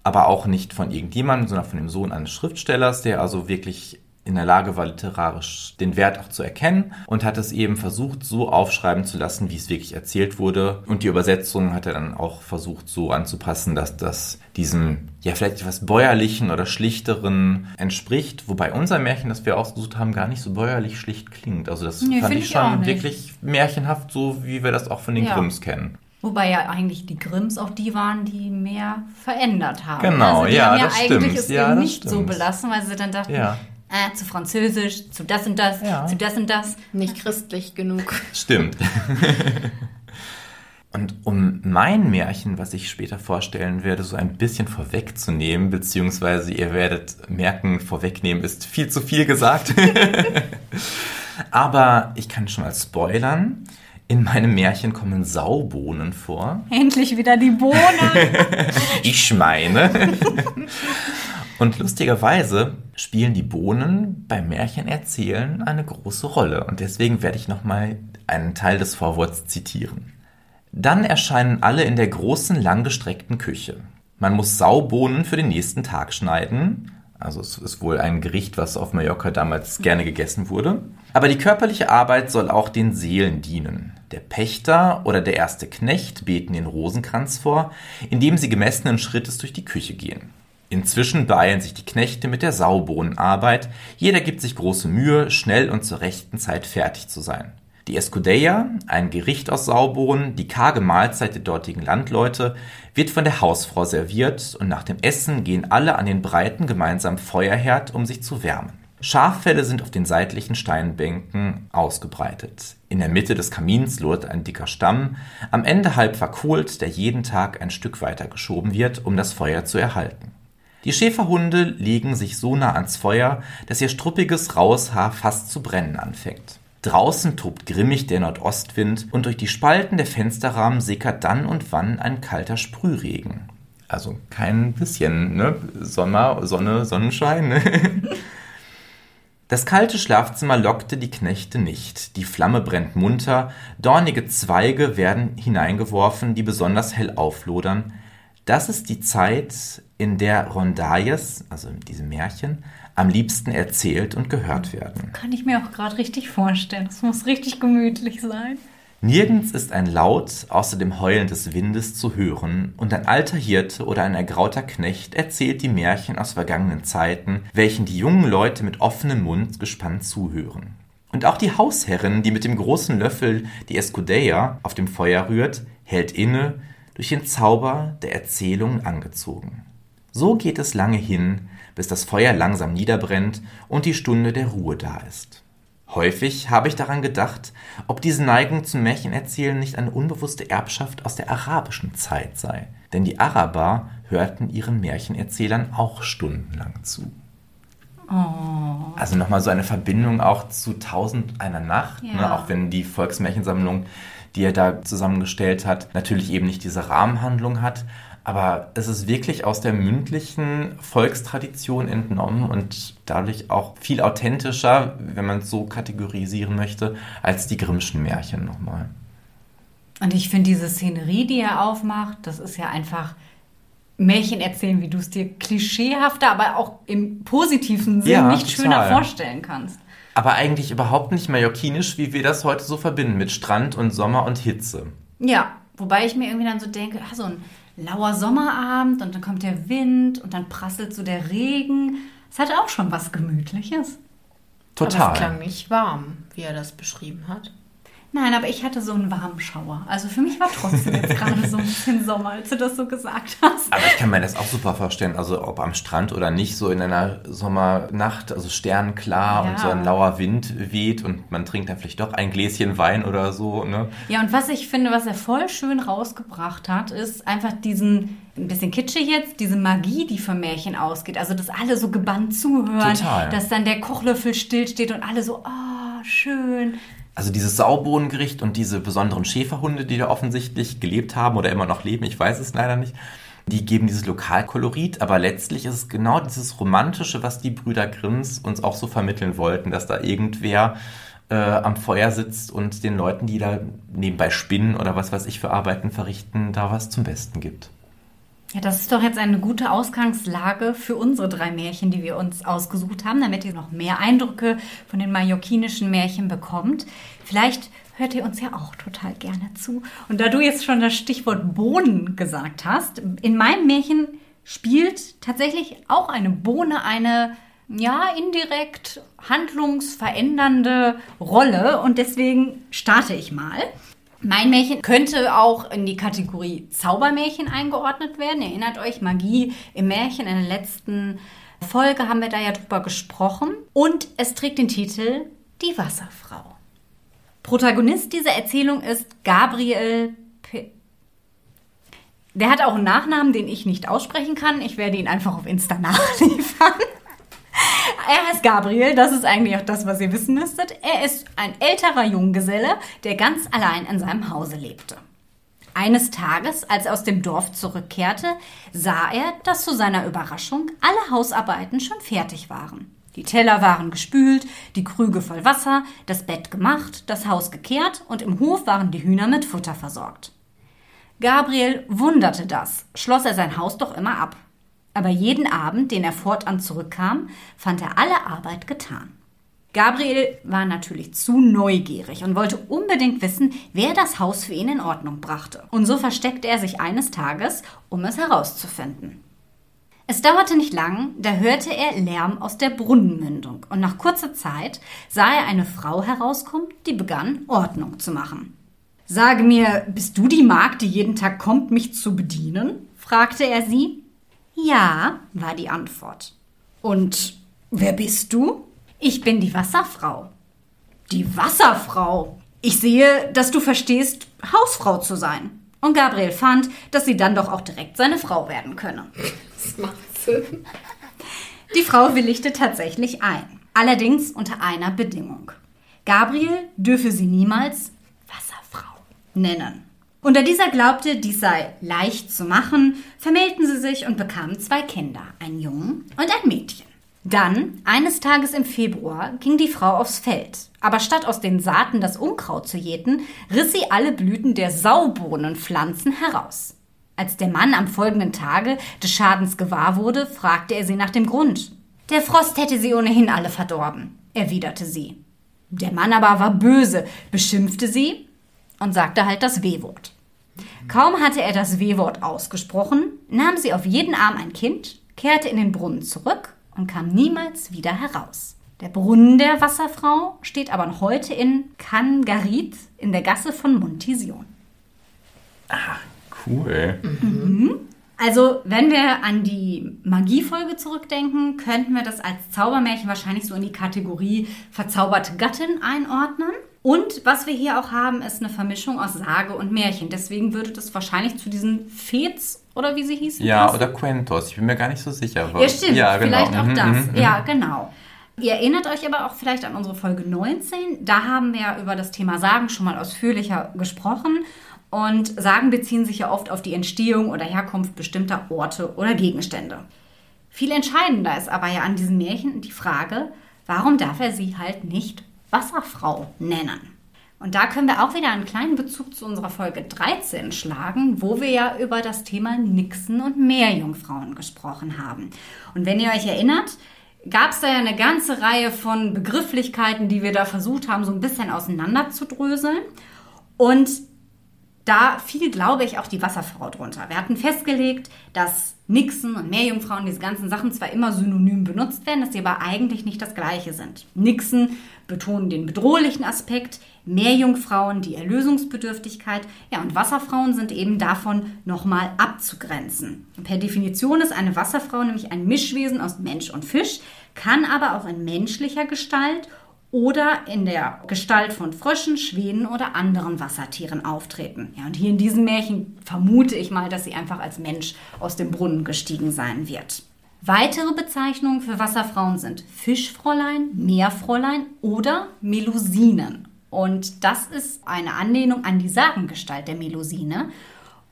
aber auch nicht von irgendjemandem, sondern von dem Sohn eines Schriftstellers, der also wirklich in der Lage war, literarisch den Wert auch zu erkennen und hat es eben versucht, so aufschreiben zu lassen, wie es wirklich erzählt wurde. Und die Übersetzung hat er dann auch versucht, so anzupassen, dass das diesem, ja, vielleicht etwas bäuerlichen oder schlichteren entspricht. Wobei unser Märchen, das wir ausgesucht haben, gar nicht so bäuerlich schlicht klingt. Also das nee, fand ich schon wirklich märchenhaft, so wie wir das auch von den ja. Grimms kennen. Wobei ja eigentlich die Grimms auch die waren, die mehr verändert haben. Genau, also die ja, haben ja das eigentlich stimmt. es ja, eben nicht stimmt. so belassen, weil sie dann dachten, Ja. äh, zu Französisch, zu das und das, Ja. zu das und das. Nicht christlich genug. Stimmt. Und um mein Märchen, was ich später vorstellen werde, so ein bisschen vorwegzunehmen, beziehungsweise ihr werdet merken, vorwegnehmen ist viel zu viel gesagt. Aber ich kann schon mal spoilern. In meinem Märchen kommen Saubohnen vor. Endlich wieder die Bohnen. Ich meine. Und lustigerweise spielen die Bohnen beim Märchenerzählen eine große Rolle. Und deswegen werde ich nochmal einen Teil des Vorworts zitieren. Dann erscheinen alle in der großen, langgestreckten Küche. Man muss Saubohnen für den nächsten Tag schneiden. Also es ist wohl ein Gericht, was auf Mallorca damals gerne gegessen wurde. Aber die körperliche Arbeit soll auch den Seelen dienen. Der Pächter oder der erste Knecht beten den Rosenkranz vor, indem sie gemessenen Schrittes durch die Küche gehen. Inzwischen beeilen sich die Knechte mit der Saubohnenarbeit. Jeder gibt sich große Mühe, schnell und zur rechten Zeit fertig zu sein. Die Escudella, ein Gericht aus Saubohnen, die karge Mahlzeit der dortigen Landleute, wird von der Hausfrau serviert und nach dem Essen gehen alle an den breiten gemeinsamen Feuerherd, um sich zu wärmen. Schaffelle sind auf den seitlichen Steinbänken ausgebreitet. In der Mitte des Kamins lodert ein dicker Stamm, am Ende halb verkohlt, der jeden Tag ein Stück weiter geschoben wird, um das Feuer zu erhalten. Die Schäferhunde legen sich so nah ans Feuer, dass ihr struppiges, raues Haar fast zu brennen anfängt. Draußen tobt grimmig der Nordostwind und durch die Spalten der Fensterrahmen sickert dann und wann ein kalter Sprühregen. Also kein bisschen, ne? Sommer, Sonne, Sonnenschein. Ne? Das kalte Schlafzimmer lockte die Knechte nicht. Die Flamme brennt munter, dornige Zweige werden hineingeworfen, die besonders hell auflodern. Das ist die Zeit, in der Rondalles, also diese Märchen, am liebsten erzählt und gehört werden. Kann ich mir auch gerade richtig vorstellen. Das muss richtig gemütlich sein. Nirgends ist ein Laut außer dem Heulen des Windes zu hören, und ein alter Hirte oder ein ergrauter Knecht erzählt die Märchen aus vergangenen Zeiten, welchen die jungen Leute mit offenem Mund gespannt zuhören. Und auch die Hausherrin, die mit dem großen Löffel die Escudella auf dem Feuer rührt, hält inne, durch den Zauber der Erzählung angezogen. So geht es lange hin, bis das Feuer langsam niederbrennt und die Stunde der Ruhe da ist. Häufig habe ich daran gedacht, ob diese Neigung zum Märchenerzählen nicht eine unbewusste Erbschaft aus der arabischen Zeit sei. Denn die Araber hörten ihren Märchenerzählern auch stundenlang zu. Oh. Also nochmal so eine Verbindung auch zu Tausend einer Nacht, Ja. ne? auch wenn die Volksmärchensammlung, die er da zusammengestellt hat, natürlich eben nicht diese Rahmenhandlung hat. Aber es ist wirklich aus der mündlichen Volkstradition entnommen und dadurch auch viel authentischer, wenn man es so kategorisieren möchte, als die Grimmschen Märchen nochmal. Und ich finde diese Szenerie, die er aufmacht, das ist ja einfach Märchen erzählen, wie du es dir klischeehafter, aber auch im positiven Sinn Ja, nicht schöner total. vorstellen kannst. Aber eigentlich überhaupt nicht mallorquinisch, wie wir das heute so verbinden mit Strand und Sommer und Hitze. Ja, wobei ich mir irgendwie dann so denke, ah, so ein lauer Sommerabend und dann kommt der Wind und dann prasselt so der Regen. Es hat auch schon was Gemütliches. Aber Total. es klang nicht warm, wie er das beschrieben hat. Nein, aber ich hatte so einen warmen Schauer. Also für mich war trotzdem jetzt gerade so ein bisschen Sommer, als du das so gesagt hast. Aber ich kann mir das auch super vorstellen, also ob am Strand oder nicht, so in einer Sommernacht, also sternklar Ja. und so ein lauer Wind weht und man trinkt dann vielleicht doch ein Gläschen Wein oder so, ne? Ja, und was ich finde, was er voll schön rausgebracht hat, ist einfach diesen, ein bisschen kitschig jetzt, diese Magie, die vom Märchen ausgeht. Also, dass alle so gebannt zuhören, Total. dass dann der Kochlöffel stillsteht und alle so, oh, schön. Also dieses Saubohnengericht und diese besonderen Schäferhunde, die da offensichtlich gelebt haben oder immer noch leben, ich weiß es leider nicht, die geben dieses Lokalkolorit, aber letztlich ist es genau dieses Romantische, was die Brüder Grimms uns auch so vermitteln wollten, dass da irgendwer äh, am Feuer sitzt und den Leuten, die da nebenbei spinnen oder was weiß ich für Arbeiten verrichten, da was zum Besten gibt. Ja, das ist doch jetzt eine gute Ausgangslage für unsere drei Märchen, die wir uns ausgesucht haben, damit ihr noch mehr Eindrücke von den mallorquinischen Märchen bekommt. Vielleicht hört ihr uns ja auch total gerne zu. Und da du jetzt schon das Stichwort Bohnen gesagt hast, in meinem Märchen spielt tatsächlich auch eine Bohne eine ja, indirekt handlungsverändernde Rolle und deswegen starte ich mal. Mein Märchen könnte auch in die Kategorie Zaubermärchen eingeordnet werden. Erinnert euch, Magie im Märchen. In der letzten Folge haben wir da ja drüber gesprochen. Und es trägt den Titel Die Wasserfrau. Protagonist dieser Erzählung ist Gabriel P Der hat auch einen Nachnamen, den ich nicht aussprechen kann. Ich werde ihn einfach auf Insta nachliefern. Er heißt Gabriel, das ist eigentlich auch das, was ihr wissen müsstet. Er ist ein älterer Junggeselle, der ganz allein in seinem Hause lebte. Eines Tages, als er aus dem Dorf zurückkehrte, sah er, dass zu seiner Überraschung alle Hausarbeiten schon fertig waren. Die Teller waren gespült, die Krüge voll Wasser, das Bett gemacht, das Haus gekehrt und im Hof waren die Hühner mit Futter versorgt. Gabriel wunderte das, schloss er sein Haus doch immer ab. Aber jeden Abend, den er fortan zurückkam, fand er alle Arbeit getan. Gabriel war natürlich zu neugierig und wollte unbedingt wissen, wer das Haus für ihn in Ordnung brachte. Und so versteckte er sich eines Tages, um es herauszufinden. Es dauerte nicht lang, da hörte er Lärm aus der Brunnenmündung und nach kurzer Zeit sah er eine Frau herauskommen, die begann, Ordnung zu machen. Sage mir, bist du die Magd, die jeden Tag kommt, mich zu bedienen? fragte er sie. Ja, war die Antwort. Und wer bist du? Ich bin die Wasserfrau. Die Wasserfrau? Ich sehe, dass du verstehst, Hausfrau zu sein. Und Gabriel fand, dass sie dann doch auch direkt seine Frau werden könne. Das macht Sinn. Die Frau willigte tatsächlich ein. Allerdings unter einer Bedingung. Gabriel dürfe sie niemals Wasserfrau nennen. Da dieser glaubte, dies sei leicht zu machen, vermählten sie sich und bekamen zwei Kinder, einen Jungen und ein Mädchen. Dann, eines Tages im Februar, ging die Frau aufs Feld. Aber statt aus den Saaten das Unkraut zu jäten, riss sie alle Blüten der Saubohnenpflanzen heraus. Als der Mann am folgenden Tage des Schadens gewahr wurde, fragte er sie nach dem Grund. Der Frost hätte sie ohnehin alle verdorben, erwiderte sie. Der Mann aber war böse, beschimpfte sie und sagte halt das W-Wort. Kaum hatte er das W-Wort ausgesprochen, nahm sie auf jeden Arm ein Kind, kehrte in den Brunnen zurück und kam niemals wieder heraus. Der Brunnen der Wasserfrau steht aber noch heute in Kangarit in der Gasse von Montision. Ah, cool. Also, wenn wir an die Magiefolge zurückdenken, könnten wir das als Zaubermärchen wahrscheinlich so in die Kategorie verzauberte Gattin einordnen. Und was wir hier auch haben, ist eine Vermischung aus Sage und Märchen. Deswegen würde das wahrscheinlich zu diesen Fets oder wie sie hießen. Ja, passen. oder Quentos. Ich bin mir gar nicht so sicher. Ja, stimmt. Ja, genau. Vielleicht auch Mhm, das. mhm, mhm. Ja, genau. Ihr erinnert euch aber auch vielleicht an unsere Folge 19. Da haben wir ja über das Thema Sagen schon mal ausführlicher gesprochen. Und Sagen beziehen sich ja oft auf die Entstehung oder Herkunft bestimmter Orte oder Gegenstände. Viel entscheidender ist aber ja an diesem Märchen die Frage, warum darf er sie halt nicht Wasserfrau nennen? Und da können wir auch wieder einen kleinen Bezug zu unserer Folge 13 schlagen, wo wir ja über das Thema Nixen und Meerjungfrauen gesprochen haben. Und wenn ihr euch erinnert, gab es da ja eine ganze Reihe von Begrifflichkeiten, die wir da versucht haben, so ein bisschen auseinanderzudröseln. Und da fiel, glaube ich, auch die Wasserfrau drunter. Wir hatten festgelegt, dass Nixen und Meerjungfrauen, diese ganzen Sachen zwar immer synonym benutzt werden, dass sie aber eigentlich nicht das gleiche sind. Nixen betonen den bedrohlichen Aspekt, Meerjungfrauen die Erlösungsbedürftigkeit, ja, und Wasserfrauen sind eben davon nochmal abzugrenzen. Per Definition ist eine Wasserfrau nämlich ein Mischwesen aus Mensch und Fisch, kann aber auch in menschlicher Gestalt oder in der Gestalt von Fröschen, Schwänen oder anderen Wassertieren auftreten. Ja, und hier in diesem Märchen vermute ich mal, dass sie einfach als Mensch aus dem Brunnen gestiegen sein wird. Weitere Bezeichnungen für Wasserfrauen sind Fischfräulein, Meerfräulein oder Melusinen. Und das ist eine Anlehnung an die Sagengestalt der Melusine.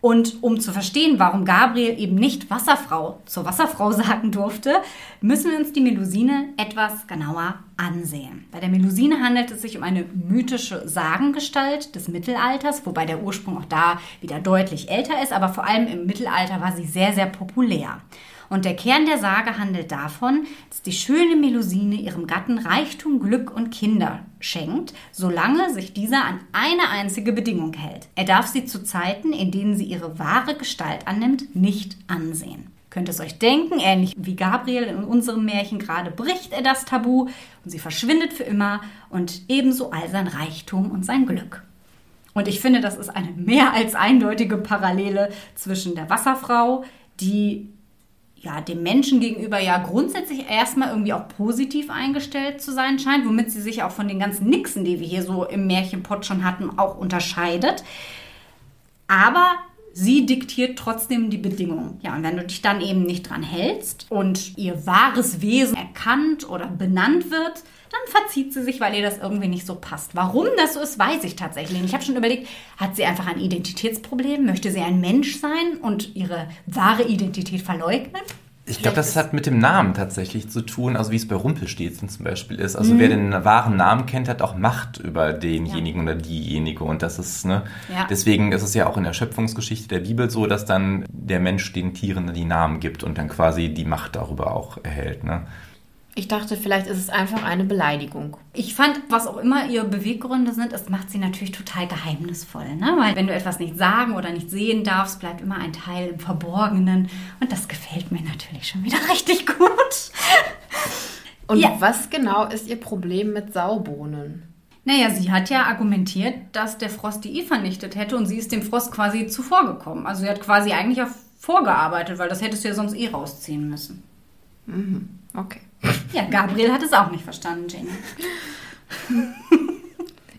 Und um zu verstehen, warum Gabriel eben nicht Wasserfrau zur Wasserfrau sagen durfte, müssen wir uns die Melusine etwas genauer ansehen. Bei der Melusine handelt es sich um eine mythische Sagengestalt des Mittelalters, wobei der Ursprung auch da wieder deutlich älter ist, aber vor allem im Mittelalter war sie sehr, sehr populär. Und der Kern der Sage handelt davon, dass die schöne Melusine ihrem Gatten Reichtum, Glück und Kinder schenkt, solange sich dieser an eine einzige Bedingung hält. Er darf sie zu Zeiten, in denen sie ihre wahre Gestalt annimmt, nicht ansehen. Könnt es euch denken, ähnlich wie Gabriel in unserem Märchen gerade bricht er das Tabu und sie verschwindet für immer und ebenso all sein Reichtum und sein Glück. Und ich finde, das ist eine mehr als eindeutige Parallele zwischen der Wasserfrau, die ja, dem Menschen gegenüber ja grundsätzlich erstmal irgendwie auch positiv eingestellt zu sein scheint, womit sie sich auch von den ganzen Nixen, die wir hier so im Märchenpott schon hatten, auch unterscheidet. Aber sie diktiert trotzdem die Bedingungen. Ja, und wenn du dich dann eben nicht dran hältst und ihr wahres Wesen erkannt oder benannt wird, dann verzieht sie sich, weil ihr das irgendwie nicht so passt. Warum das so ist, weiß ich tatsächlich. Ich habe schon überlegt, hat sie einfach ein Identitätsproblem? Möchte sie ein Mensch sein und ihre wahre Identität verleugnen? Ich glaube, das hat mit dem Namen tatsächlich zu tun, also wie es bei Rumpelstilzchen zum Beispiel ist. Also wer den wahren Namen kennt, hat auch Macht über denjenigen oder diejenige. Und das ist, ne, Ja. deswegen ist es ja auch in der Schöpfungsgeschichte der Bibel so, dass dann der Mensch den Tieren die Namen gibt und dann quasi die Macht darüber auch erhält. Ne? Ich dachte, vielleicht ist es einfach eine Beleidigung. Ich fand, was auch immer ihre Beweggründe sind, es macht sie natürlich total geheimnisvoll. Ne? Weil wenn du etwas nicht sagen oder nicht sehen darfst, bleibt immer ein Teil im Verborgenen. Und das gefällt mir natürlich schon wieder richtig gut. Und Ja. was genau ist ihr Problem mit Saubohnen? Naja, sie hat ja argumentiert, dass der Frost die Eve vernichtet hätte und sie ist dem Frost quasi zuvorgekommen. Also sie hat quasi eigentlich auch vorgearbeitet, weil das hättest du ja sonst eh rausziehen müssen. Okay. Ja, Gabriel hat es auch nicht verstanden, Jenny.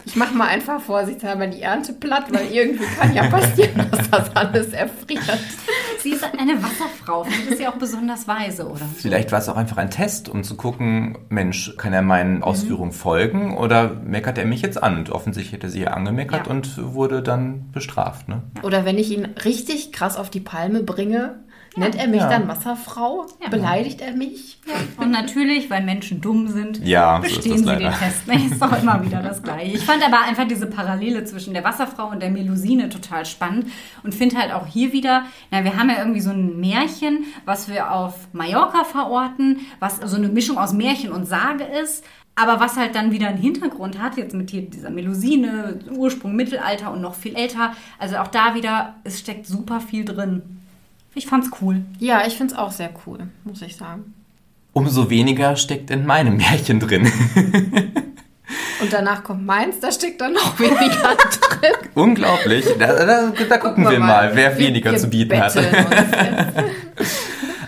Ich mache mal einfach vorsichtshalber die Ernte platt, weil irgendwie kann ja passieren, dass das alles erfriert. Sie ist eine Wasserfrau, vielleicht ist sie auch besonders weise, oder? Vielleicht war es auch einfach ein Test, um zu gucken, Mensch, kann er meinen Ausführungen folgen oder meckert er mich jetzt an? Und offensichtlich hätte sie ja angemeckert Ja. und wurde dann bestraft. Ne? Oder wenn ich ihn richtig krass auf die Palme bringe, Nennt er mich Ja. dann Wasserfrau? Ja. Beleidigt er mich? Und natürlich, weil Menschen dumm sind, Ja, so ist bestehen das sie leider. den Test nicht. Ist doch immer wieder das Gleiche. Ich fand aber einfach diese Parallele zwischen der Wasserfrau und der Melusine total spannend und finde halt auch hier wieder, na, wir haben ja irgendwie so ein Märchen, was wir auf Mallorca verorten, was so eine Mischung aus Märchen und Sage ist. Aber was halt dann wieder einen Hintergrund hat, jetzt mit hier dieser Melusine, Ursprung Mittelalter und noch viel älter. Also auch da wieder, es steckt super viel drin. Ich fand's cool. Ja, ich finde es auch sehr cool, muss ich sagen. Umso weniger steckt in meinem Märchen drin. Und danach kommt meins, da steckt dann noch weniger drin. Unglaublich. Da, da, da gucken wir mal, wer weniger Wir zu bieten hat.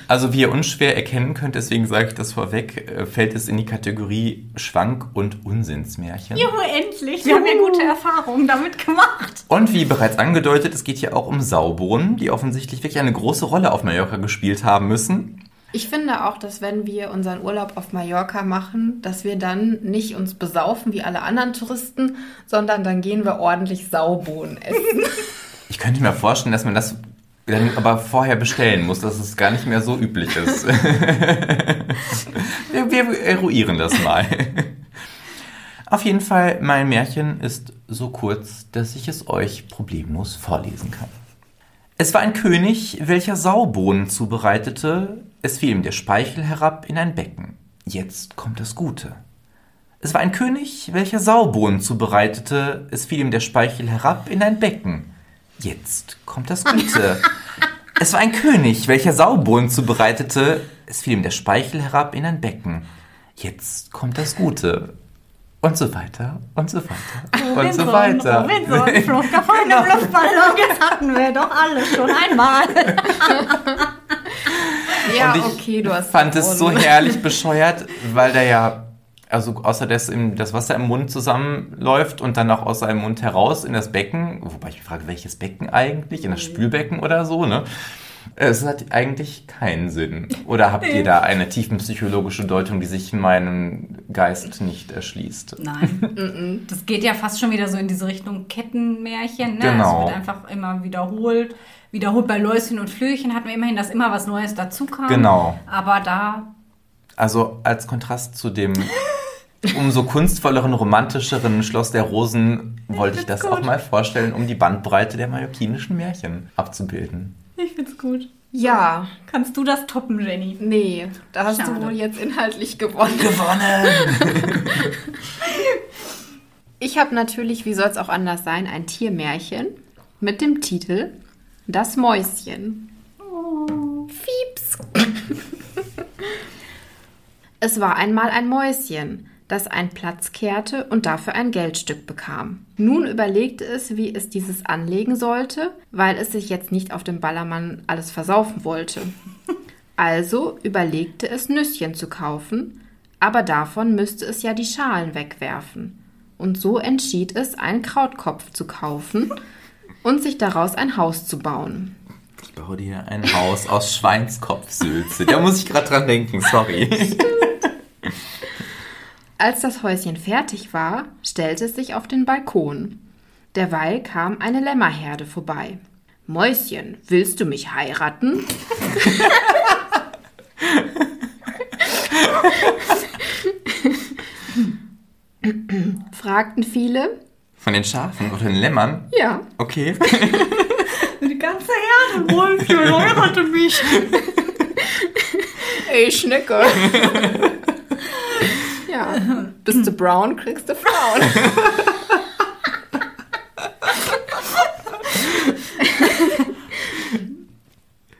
Also wie ihr unschwer erkennen könnt, deswegen sage ich das vorweg, äh, fällt es in die Kategorie Schwank- und Unsinnsmärchen. Juhu, endlich. Wir haben ja gute Erfahrungen damit gemacht. Und wie bereits angedeutet, es geht hier auch um Saubohnen, die offensichtlich wirklich eine große Rolle auf Mallorca gespielt haben müssen. Ich finde auch, dass wenn wir unseren Urlaub auf Mallorca machen, dass wir dann nicht uns besaufen wie alle anderen Touristen, sondern dann gehen wir ordentlich Saubohnen essen. Ich könnte mir vorstellen, dass man das dann aber vorher bestellen muss, dass es gar nicht mehr so üblich ist. wir, wir eruieren das mal. Auf jeden Fall, mein Märchen ist so kurz, dass ich es euch problemlos vorlesen kann. Es war ein König, welcher Saubohnen zubereitete. Es fiel ihm der Speichel herab in ein Becken. Jetzt kommt das Gute. Es war ein König, welcher Saubohnen zubereitete. Es fiel ihm der Speichel herab in ein Becken. Jetzt kommt das Gute. Es war ein König, welcher Saubohnen zubereitete. Es fiel ihm der Speichel herab in ein Becken. Jetzt kommt das Gute. Und so weiter und so weiter und so weiter. Robinson flog davon genau. im Luftballon. Das hatten wir doch alle schon einmal. ja, Und ich okay, du hast fand es so herrlich bescheuert, weil der ja, also außer dass das Wasser im Mund zusammenläuft und dann auch aus seinem Mund heraus in das Becken, wobei ich mich frage, welches Becken eigentlich? In das Spülbecken oder so, ne? Es hat eigentlich keinen Sinn. Oder habt ihr da eine tiefenpsychologische Deutung, die sich in meinem Geist nicht erschließt? Nein. Das geht ja fast schon wieder so in diese Richtung Kettenmärchen. Ne? Genau. Es wird einfach immer wiederholt. Wiederholt bei Läuschen und Flöchen hatten wir immerhin, dass immer was Neues dazu kam. Genau. Aber da Also als Kontrast zu dem umso kunstvolleren, romantischeren Schloss der Rosen wollte ich das gut. auch mal vorstellen, um die Bandbreite der mallorquinischen Märchen abzubilden. Ich find's gut. Ja, Kannst du das toppen, Jenny? nee, da hast Schade. du wohl jetzt inhaltlich gewonnen. Gewonnen! Ich habe natürlich, wie soll es auch anders sein, ein Tiermärchen mit dem Titel Das Mäuschen. Fieps. es war einmal ein Mäuschen, das einen Platz kehrte und dafür ein Geldstück bekam. Nun überlegte es, wie es dieses anlegen sollte, weil es sich jetzt nicht auf dem Ballermann alles versaufen wollte. Also überlegte es, Nüsschen zu kaufen, aber davon müsste es ja die Schalen wegwerfen. Und so entschied es, einen Krautkopf zu kaufen und sich daraus ein Haus zu bauen. Ich baue dir ein Haus aus Schweinskopfsülze. Da muss ich gerade dran denken, sorry. Als das Häuschen fertig war, stellte es sich auf den Balkon. Derweil kam eine Lämmerherde vorbei. Mäuschen, willst du mich heiraten? fragten viele. Von den Schafen oder den Lämmern? Ja, Okay. Die ganze Herde, Mäuschen, heirate mich. ey Schnecke. ja, bist du brown, kriegst du Frauen.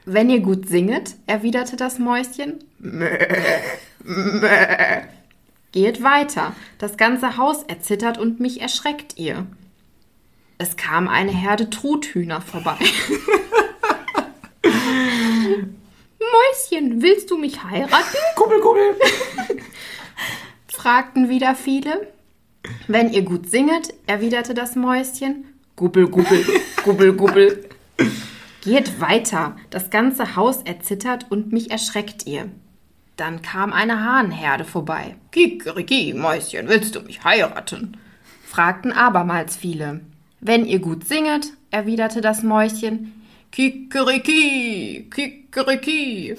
Wenn ihr gut singet, erwiderte das Mäuschen. Mäh, mäh. Geht weiter. Das ganze Haus erzittert und mich erschreckt ihr. Es kam eine Herde Truthühner vorbei. Mäuschen, willst du mich heiraten? Kuppel, kuppel. Fragten wieder viele. Wenn ihr gut singet, erwiderte das Mäuschen. Gubbel, gubbel, gubbel, gubbel. Geht weiter. Das ganze Haus erzittert und mich erschreckt ihr. Dann kam eine Hahnherde vorbei. Kikeriki, Mäuschen, willst du mich heiraten? fragten abermals viele. Wenn ihr gut singet, erwiderte das Mäuschen. Kikeriki, Kikeriki.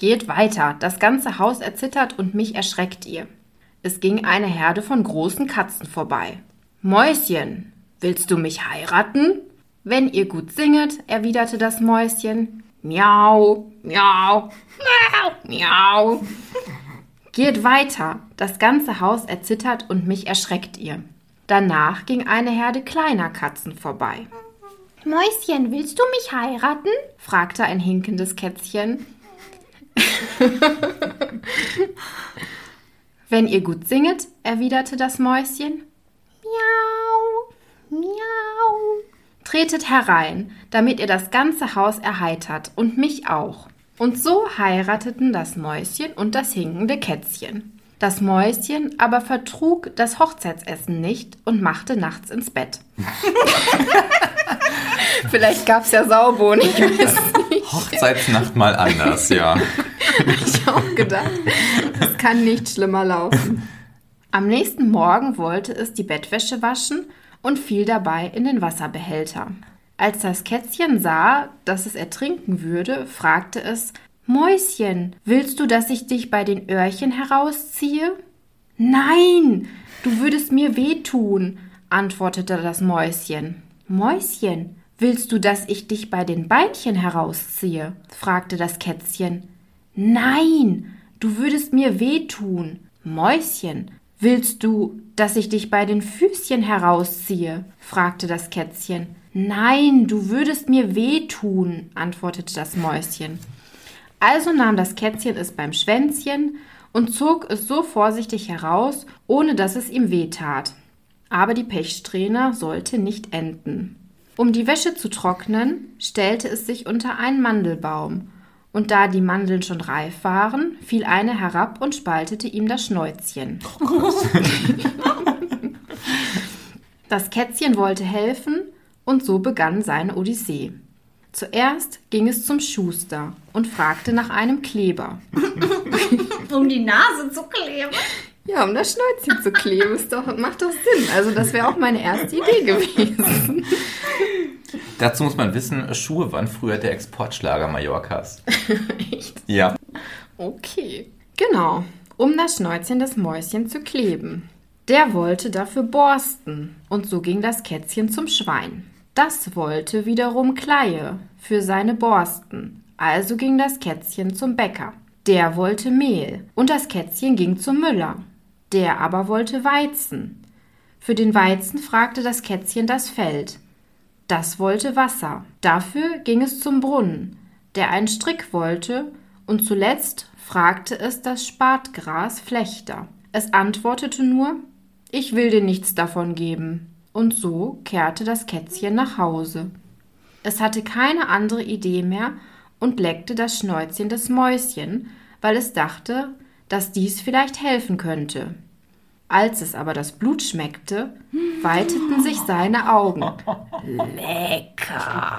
Geht weiter, das ganze Haus erzittert und mich erschreckt ihr. Es ging eine Herde von großen Katzen vorbei. Mäuschen, willst du mich heiraten? Wenn ihr gut singet, erwiderte das Mäuschen. Miau, miau, miau, miau. Geht weiter, das ganze Haus erzittert und mich erschreckt ihr. Danach ging eine Herde kleiner Katzen vorbei. Mäuschen, willst du mich heiraten? fragte ein hinkendes Kätzchen. Wenn ihr gut singet, erwiderte das Mäuschen. Miau, miau. Tretet herein, damit ihr das ganze Haus erheitert und mich auch. Und so heirateten das Mäuschen und das hinkende Kätzchen. Das Mäuschen aber vertrug das Hochzeitsessen nicht und machte nachts ins Bett. Vielleicht gab es ja Saubohnen, ich weiß. Hochzeitsnacht mal anders, ja. ich auch gedacht. Es kann nicht schlimmer laufen. Am nächsten Morgen wollte es die Bettwäsche waschen und fiel dabei in den Wasserbehälter. Als das Kätzchen sah, dass es ertrinken würde, fragte es Mäuschen, willst du, dass ich dich bei den Öhrchen herausziehe? Nein, du würdest mir wehtun, antwortete das Mäuschen. Mäuschen, willst du, dass ich dich bei den Beinchen herausziehe? fragte das Kätzchen. Nein, du würdest mir wehtun. Mäuschen, willst du, dass ich dich bei den Füßchen herausziehe? fragte das Kätzchen. Nein, du würdest mir wehtun, antwortete das Mäuschen. Also nahm das Kätzchen es beim Schwänzchen und zog es so vorsichtig heraus, ohne dass es ihm wehtat. Aber die Pechsträhne sollte nicht enden. Um die Wäsche zu trocknen, stellte es sich unter einen Mandelbaum, und da die Mandeln schon reif waren, fiel eine herab und spaltete ihm das Schnäuzchen. das Kätzchen wollte helfen, und so begann seine Odyssee. Zuerst ging es zum Schuster und fragte nach einem Kleber. um die Nase zu kleben. Ja, um das Schnäuzchen zu kleben, ist doch, macht doch Sinn. Also das wäre auch meine erste Idee gewesen. Dazu muss man wissen, Schuhe waren früher der Exportschlager Mallorcas. Echt? Ja. Okay. Genau, um das Schnäuzchen des Mäuschen zu kleben. Der wollte dafür borsten, und so ging das Kätzchen zum Schwein. Das wollte wiederum Kleie für seine Borsten, also ging das Kätzchen zum Bäcker. Der wollte Mehl, und das Kätzchen ging zum Müller. Der aber wollte Weizen. Für den Weizen fragte das Kätzchen das Feld. Das wollte Wasser. Dafür ging es zum Brunnen, der einen Strick wollte, und zuletzt fragte es das Spatgras Flechter. Es antwortete nur Ich will dir nichts davon geben. Und so kehrte das Kätzchen nach Hause. Es hatte keine andere Idee mehr und leckte das Schnäuzchen des Mäuschen, weil es dachte, dass dies vielleicht helfen könnte. Als es aber das Blut schmeckte, weiteten sich seine Augen. Lecker!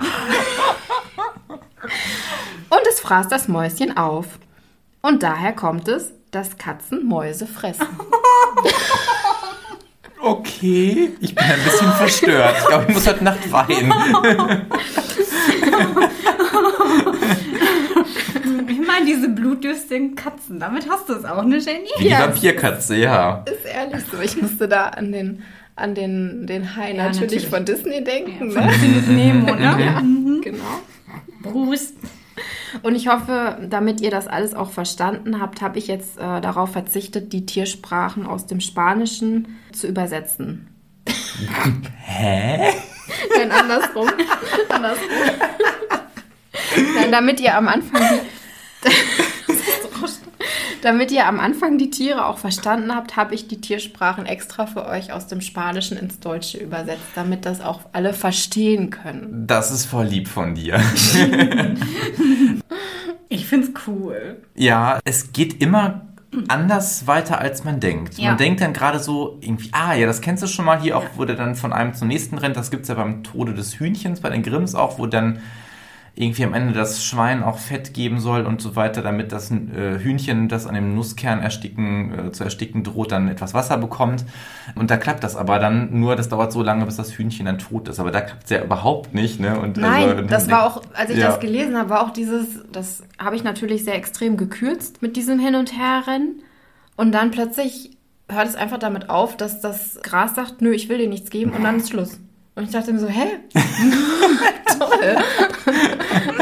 Und es fraß das Mäuschen auf. Und daher kommt es, dass Katzen Mäuse fressen. Okay, ich bin ein bisschen verstört. Ich glaube, ich muss heute Nacht weinen. Meine, diese blutdürstigen Katzen, damit hast du es auch, ne, Jenny? Wie die Ja. Vampirkatze, ja. Ist ehrlich so. Ich musste da an den, an den, den Hai Ja, natürlich, natürlich. von Disney denken. Von ne? mit Nemo, ne? Ja, genau. Bruce. Und ich hoffe, damit ihr das alles auch verstanden habt, habe ich jetzt äh, darauf verzichtet, die Tiersprachen aus dem Spanischen zu übersetzen. Hä? Nein, andersrum. andersrum. Nein, damit ihr am Anfang die, damit ihr am Anfang die Tiere auch verstanden habt, habe ich die Tiersprachen extra für euch aus dem Spanischen ins Deutsche übersetzt, damit das auch alle verstehen können. Das ist voll lieb von dir. Ich find's cool. Ja, es geht immer anders weiter, als man denkt. Ja. Man denkt dann gerade so irgendwie, ah ja, das kennst du schon mal hier auch, wo der dann von einem zum nächsten rennt. Das gibt's ja beim Tode des Hühnchens, bei den Grimms auch, wo dann irgendwie am Ende das Schwein auch Fett geben soll und so weiter, damit das äh, Hühnchen, das an dem Nusskern ersticken, äh, zu ersticken droht, dann etwas Wasser bekommt. Und da klappt das aber dann nur, das dauert so lange, bis das Hühnchen dann tot ist. Aber da klappt es ja überhaupt nicht. Ne? Und Nein, also, das war auch, als ich ja. das gelesen habe, war auch dieses, das habe ich natürlich sehr extrem gekürzt mit diesem Hin- und Herrennen. Und dann plötzlich hört es einfach damit auf, dass das Gras sagt, nö, ich will dir nichts geben und dann ist Schluss. Und ich dachte mir so, hä? Toll.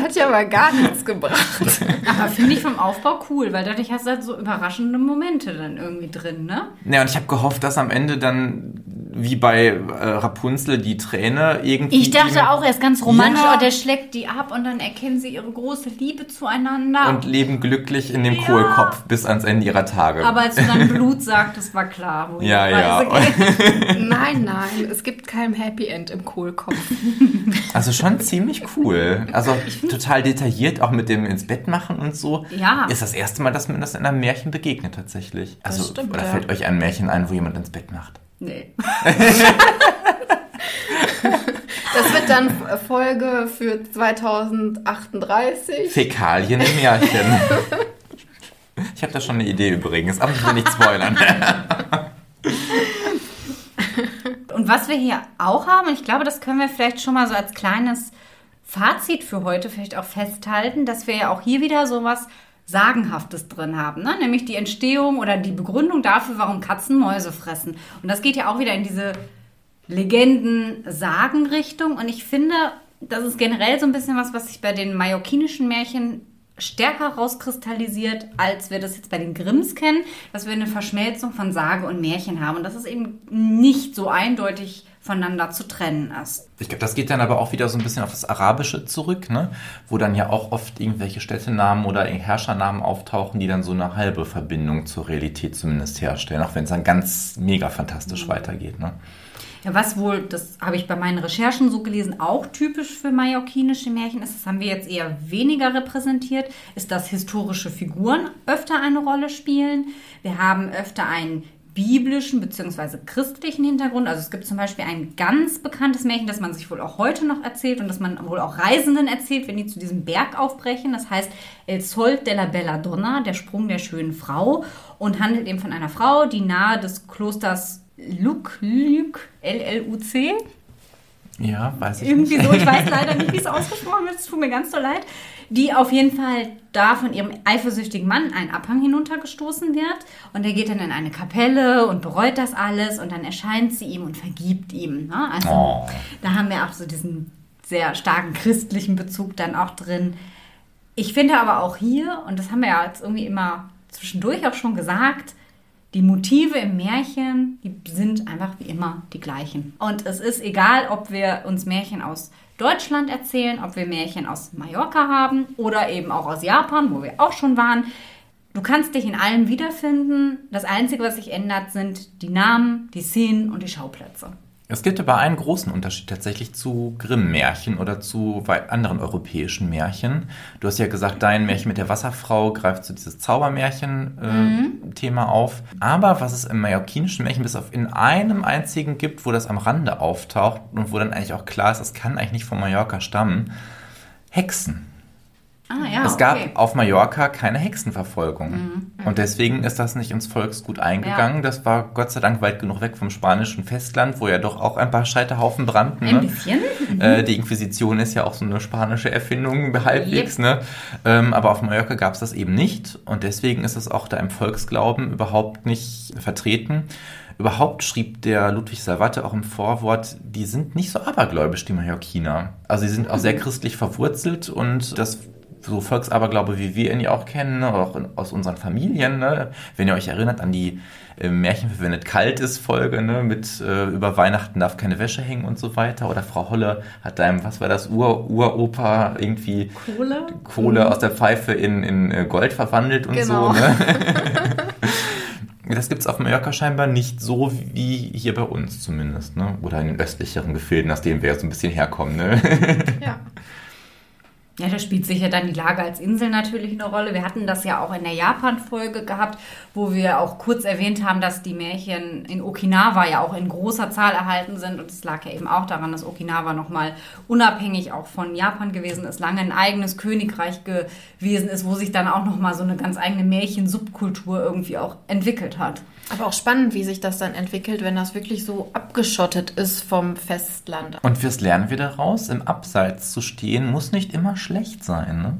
Hat ja aber gar nichts gebracht. Aber finde ich vom Aufbau cool, weil dadurch hast du halt so überraschende Momente dann irgendwie drin, ne? Ja, und ich habe gehofft, dass am Ende dann wie bei äh, Rapunzel die Träne irgendwie. Ich dachte auch, er ist ganz romantisch, ja. oh, der schlägt die ab und dann erkennen sie ihre große Liebe zueinander. Und leben glücklich in dem ja. Kohlkopf bis ans Ende ihrer Tage. Aber als du dann Blut sagtest, war klar, wo ja, ja. nein, nein, es gibt kein Happy End im Kohlkopf. Also schon ziemlich cool. Also total detailliert, auch mit dem ins Bett machen und so. Ja. Ist das erste Mal, dass mir das in einem Märchen begegnet tatsächlich. Also, stimmt, oder ja. fällt euch ein Märchen ein, wo jemand ins Bett macht? Nee. Das wird dann Folge für 2038. Fäkalien im Märchen. Ich habe da schon eine Idee übrigens, aber ich will nicht spoilern. Und was wir hier auch haben, und ich glaube, das können wir vielleicht schon mal so als kleines Fazit für heute vielleicht auch festhalten, dass wir ja auch hier wieder sowas Sagenhaftes drin haben, ne? nämlich die Entstehung oder die Begründung dafür, warum Katzen Mäuse fressen. Und das geht ja auch wieder in diese Legenden-Sagen-Richtung. Und ich finde, das ist generell so ein bisschen was, was sich bei den mallorquinischen Märchen stärker rauskristallisiert, als wir das jetzt bei den Grimms kennen, dass wir eine Verschmelzung von Sage und Märchen haben und dass es eben nicht so eindeutig voneinander zu trennen ist. Ich glaube, das geht dann aber auch wieder so ein bisschen auf das Arabische zurück, ne? wo dann ja auch oft irgendwelche Städtenamen oder Herrschernamen auftauchen, die dann so eine halbe Verbindung zur Realität zumindest herstellen, auch wenn es dann ganz mega fantastisch mhm. weitergeht. Ne? Ja, was wohl, das habe ich bei meinen Recherchen so gelesen, auch typisch für mallorquinische Märchen ist, das haben wir jetzt eher weniger repräsentiert, ist, dass historische Figuren öfter eine Rolle spielen. Wir haben öfter einen biblischen bzw. christlichen Hintergrund. Also es gibt zum Beispiel ein ganz bekanntes Märchen, das man sich wohl auch heute noch erzählt und das man wohl auch Reisenden erzählt, wenn die zu diesem Berg aufbrechen. Das heißt El Sol de la Bella Donna, der Sprung der schönen Frau und handelt eben von einer Frau, die nahe des Klosters Luc, Luc, L-L-U-C. Ja, weiß ich Irgendwie nicht. so, ich weiß leider nicht, wie es ausgesprochen wird, es tut mir ganz so leid. Die auf jeden Fall da von ihrem eifersüchtigen Mann einen Abhang hinuntergestoßen wird. Und er geht dann in eine Kapelle und bereut das alles und dann erscheint sie ihm und vergibt ihm. Ne? Also Oh. da haben wir auch so diesen sehr starken christlichen Bezug dann auch drin. Ich finde aber auch hier, und das haben wir ja jetzt irgendwie immer zwischendurch auch schon gesagt, die Motive im Märchen, die sind einfach wie immer die gleichen. Und es ist egal, ob wir uns Märchen aus Deutschland erzählen, ob wir Märchen aus Mallorca haben oder eben auch aus Japan, wo wir auch schon waren. Du kannst dich in allem wiederfinden. Das Einzige, was sich ändert, sind die Namen, die Szenen und die Schauplätze. Es gibt aber einen großen Unterschied tatsächlich zu Grimm-Märchen oder zu anderen europäischen Märchen. Du hast ja gesagt, dein Märchen mit der Wasserfrau greift zu dieses Zaubermärchen-Thema auf. Aber was es im mallorquinischen Märchen bis auf in einem einzigen gibt, wo das am Rande auftaucht und wo dann eigentlich auch klar ist, es kann eigentlich von Mallorca stammen, Hexen. Ah ja, es gab okay. auf Mallorca keine Hexenverfolgung. Und deswegen ist das nicht ins Volksgut eingegangen. Ja. Das war Gott sei Dank weit genug weg vom spanischen Festland, wo ja doch auch ein paar Scheiterhaufen brannten. Ein ne? bisschen. Äh, die Inquisition ist ja auch so eine spanische Erfindung halbwegs. Ne? Ähm, aber auf Mallorca gab es das eben nicht. Und deswegen ist es auch da im Volksglauben überhaupt nicht vertreten. Überhaupt schrieb der Ludwig Salvatte auch im Vorwort, die sind nicht so abergläubisch, die Mallorquiner. Also sie sind auch sehr christlich verwurzelt und das so Volksaberglaube, wie wir ihn ja auch kennen, ne, auch in, aus unseren Familien. Ne? Wenn ihr euch erinnert an die äh, Märchen, wenn es kalt ist, Folge, ne? mit äh, über Weihnachten darf keine Wäsche hängen und so weiter. Oder Frau Holle hat deinem, was war das, Ur, Uropa irgendwie Kohle. Kohle aus der Pfeife in, in äh, Gold verwandelt und Genau. so. Ne? Das gibt es auf Mallorca scheinbar nicht so wie hier bei uns zumindest. Ne? Oder in den östlicheren Gefilden, aus denen wir ja so ein bisschen herkommen. Ne? Ja. Ja, da spielt sicher dann die Lage als Insel natürlich eine Rolle. Wir hatten das ja auch in der Japan-Folge gehabt, wo wir auch kurz erwähnt haben, dass die Märchen in Okinawa ja auch in großer Zahl erhalten sind. Und es lag ja eben auch daran, dass Okinawa nochmal unabhängig auch von Japan gewesen ist, lange ein eigenes Königreich gewesen ist, wo sich dann auch nochmal so eine ganz eigene Märchensubkultur irgendwie auch entwickelt hat. Aber auch spannend, wie sich das dann entwickelt, wenn das wirklich so abgeschottet ist vom Festland. Und fürs lernen wir daraus, im Abseits zu stehen, muss nicht immer schlecht sein. Ne?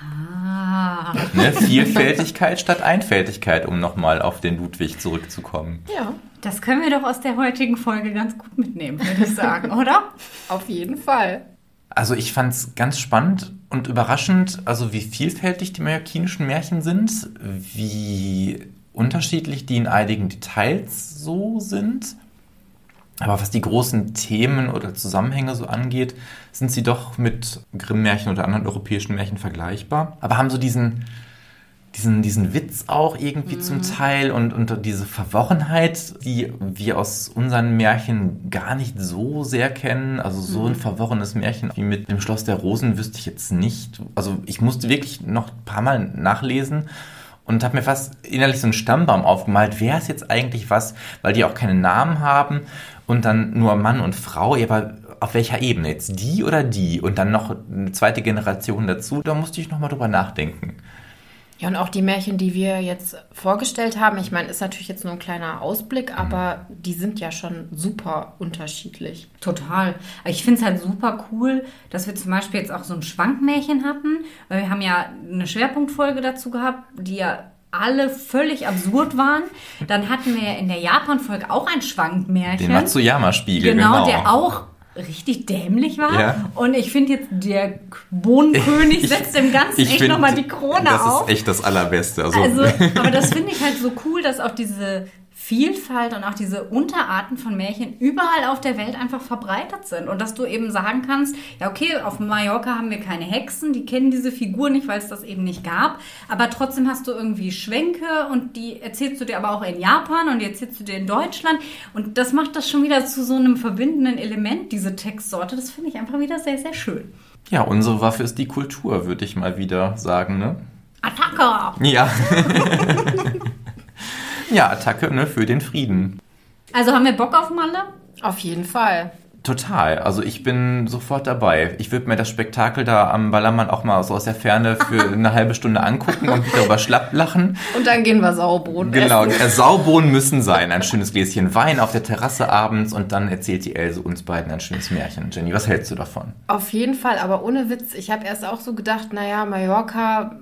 Ah. Ne? Vielfältigkeit statt Einfältigkeit, um nochmal auf den Ludwig zurückzukommen. Ja, Das können wir doch aus der heutigen Folge ganz gut mitnehmen, würde ich sagen, oder? auf jeden Fall. Also ich fand es ganz spannend und überraschend, also wie vielfältig die mallorquinischen Märchen sind, wie unterschiedlich die in einigen Details so sind. Aber was die großen Themen oder Zusammenhänge so angeht, sind sie doch mit Grimm-Märchen oder anderen europäischen Märchen vergleichbar. Aber haben so diesen, diesen, diesen Witz auch irgendwie zum Teil und, und diese Verworrenheit, die wir aus unseren Märchen gar nicht so sehr kennen. Also so ein verworrenes Märchen wie mit dem Schloss der Rosen wüsste ich jetzt nicht. Also ich musste wirklich noch ein paar Mal nachlesen und habe mir fast innerlich so einen Stammbaum aufgemalt. Wer ist jetzt eigentlich was? Weil die auch keinen Namen haben und dann nur Mann und Frau. Ja, aber auf welcher Ebene? Jetzt die oder die? Und dann noch eine zweite Generation dazu. Da musste ich nochmal drüber nachdenken. Ja, und auch die Märchen, die wir jetzt vorgestellt haben, ich meine, ist natürlich jetzt nur ein kleiner Ausblick, aber die sind ja schon super unterschiedlich. Total. Ich finde es halt super cool, dass wir zum Beispiel jetzt auch so ein Schwankmärchen hatten, weil wir haben ja eine Schwerpunktfolge dazu gehabt, die ja alle völlig absurd waren. Dann hatten wir ja in der Japan-Folge auch ein Schwankmärchen. Den Matsuyama-Spiegel, genau, genau. der auch richtig dämlich war. Ja. Und ich finde jetzt, der Bohnenkönig Ich- setzt dem Ganzen ich echt find, nochmal die Krone das auf. ist echt das Allerbeste. Also, Also, aber das finde ich halt so cool, dass auch diese Vielfalt und auch diese Unterarten von Märchen überall auf der Welt einfach verbreitet sind. Und dass du eben sagen kannst, ja, okay, auf Mallorca haben wir keine Hexen, die kennen diese Figur nicht, weil es das eben nicht gab. Aber trotzdem hast du irgendwie Schwänke und die erzählst du dir aber auch in Japan und die erzählst du dir in Deutschland. Und das macht das schon wieder zu so einem verbindenden Element, diese Textsorte. Das finde ich einfach wieder sehr, sehr schön. ja, unsere Waffe ist die Kultur, würde ich mal wieder sagen, ne? Attacke! Ja. ja, Attacke ne, für den Frieden. Also haben wir Bock auf Malle? Auf jeden Fall. Total. Also ich bin sofort dabei. Ich würde mir das Spektakel da am Ballermann auch mal so aus der Ferne für eine halbe Stunde angucken und mich darüber schlapp lachen. Und dann gehen wir Sauerbrot Genau, essen. Saubohnen müssen sein. Ein schönes Gläschen Wein auf der Terrasse abends und dann erzählt die Else uns beiden ein schönes Märchen. Jenny, was hältst du davon? Auf jeden Fall, aber ohne Witz. Ich habe erst auch so gedacht, naja, Mallorca,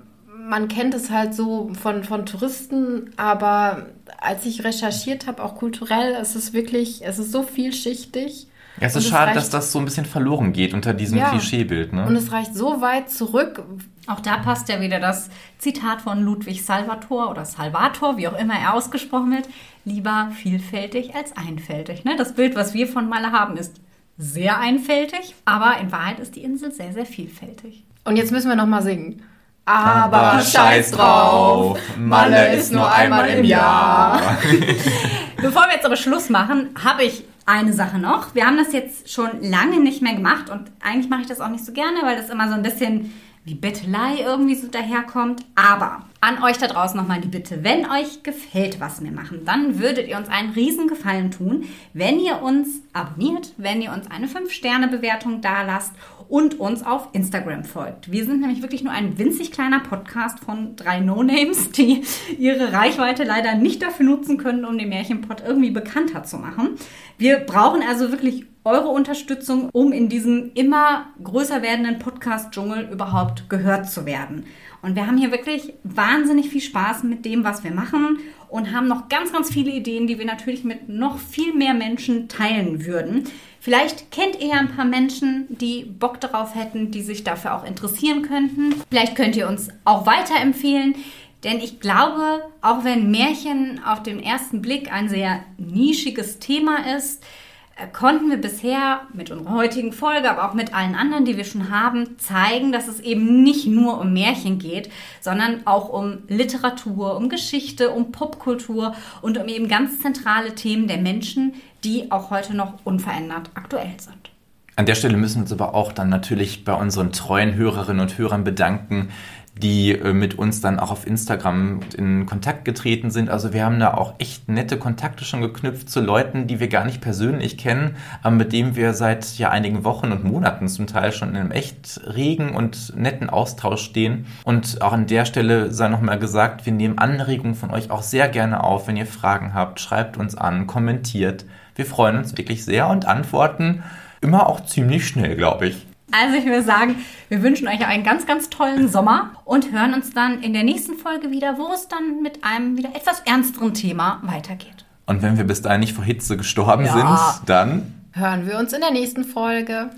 man kennt es halt so von, von Touristen, aber als ich recherchiert habe, auch kulturell, es ist wirklich, es ist so vielschichtig. Ja, es Und ist schade, reicht- dass das so ein bisschen verloren geht unter diesem Ja. Klischeebild. Und Ne? es reicht so weit zurück. Auch da passt ja wieder das Zitat von Ludwig Salvator oder Salvator, wie auch immer er ausgesprochen wird. Lieber vielfältig als einfältig. Ne? Das Bild, was wir von Malle haben, ist sehr einfältig, aber in Wahrheit ist die Insel sehr, sehr vielfältig. Und jetzt müssen wir nochmal singen. Aber scheiß drauf, Malle ist nur einmal im Jahr. Bevor wir jetzt aber Schluss machen, habe ich eine Sache noch. Wir haben das jetzt schon lange nicht mehr gemacht und eigentlich mache ich das auch nicht so gerne, weil das immer so ein bisschen wie Bettelei irgendwie so daherkommt. Aber an euch da draußen nochmal die Bitte, wenn euch gefällt, was wir machen, dann würdet ihr uns einen riesen Gefallen tun, wenn ihr uns abonniert, wenn ihr uns eine 5-Sterne-Bewertung da lasst und uns auf Instagram folgt. Wir sind nämlich wirklich nur ein winzig kleiner Podcast von drei No-Names, die ihre Reichweite leider nicht dafür nutzen können, um den Märchenpot irgendwie bekannter zu machen. Wir brauchen also wirklich eure Unterstützung, um in diesem immer größer werdenden Podcast-Dschungel überhaupt gehört zu werden. Und wir haben hier wirklich wahnsinnig viel Spaß mit dem, was wir machen und haben noch ganz, ganz viele Ideen, die wir natürlich mit noch viel mehr Menschen teilen würden. Vielleicht kennt ihr ja ein paar Menschen, die Bock darauf hätten, die sich dafür auch interessieren könnten. Vielleicht könnt ihr uns auch weiterempfehlen. Denn ich glaube, auch wenn Märchen auf den ersten Blick ein sehr nischiges Thema ist, konnten wir bisher mit unserer heutigen Folge, aber auch mit allen anderen, die wir schon haben, zeigen, dass es eben nicht nur um Märchen geht, sondern auch um Literatur, um Geschichte, um Popkultur und um eben ganz zentrale Themen der Menschen, die auch heute noch unverändert aktuell sind. An der Stelle müssen wir uns aber auch dann natürlich bei unseren treuen Hörerinnen und Hörern bedanken, die äh, mit uns dann auch auf Instagram in Kontakt getreten sind. Also wir haben da auch echt nette Kontakte schon geknüpft zu Leuten, die wir gar nicht persönlich kennen, aber mit denen wir seit ja einigen Wochen und Monaten zum Teil schon in einem echt regen und netten Austausch stehen. Und auch an der Stelle sei nochmal gesagt, wir nehmen Anregungen von euch auch sehr gerne auf. Wenn ihr Fragen habt, schreibt uns an, kommentiert. Wir freuen uns wirklich sehr und antworten immer auch ziemlich schnell, glaube ich. Also ich würde sagen, wir wünschen euch einen ganz, ganz tollen Sommer und hören uns dann in der nächsten Folge wieder, wo es dann mit einem wieder etwas ernsteren Thema weitergeht. Und wenn wir bis dahin nicht vor Hitze gestorben ja. sind, dann hören wir uns in der nächsten Folge.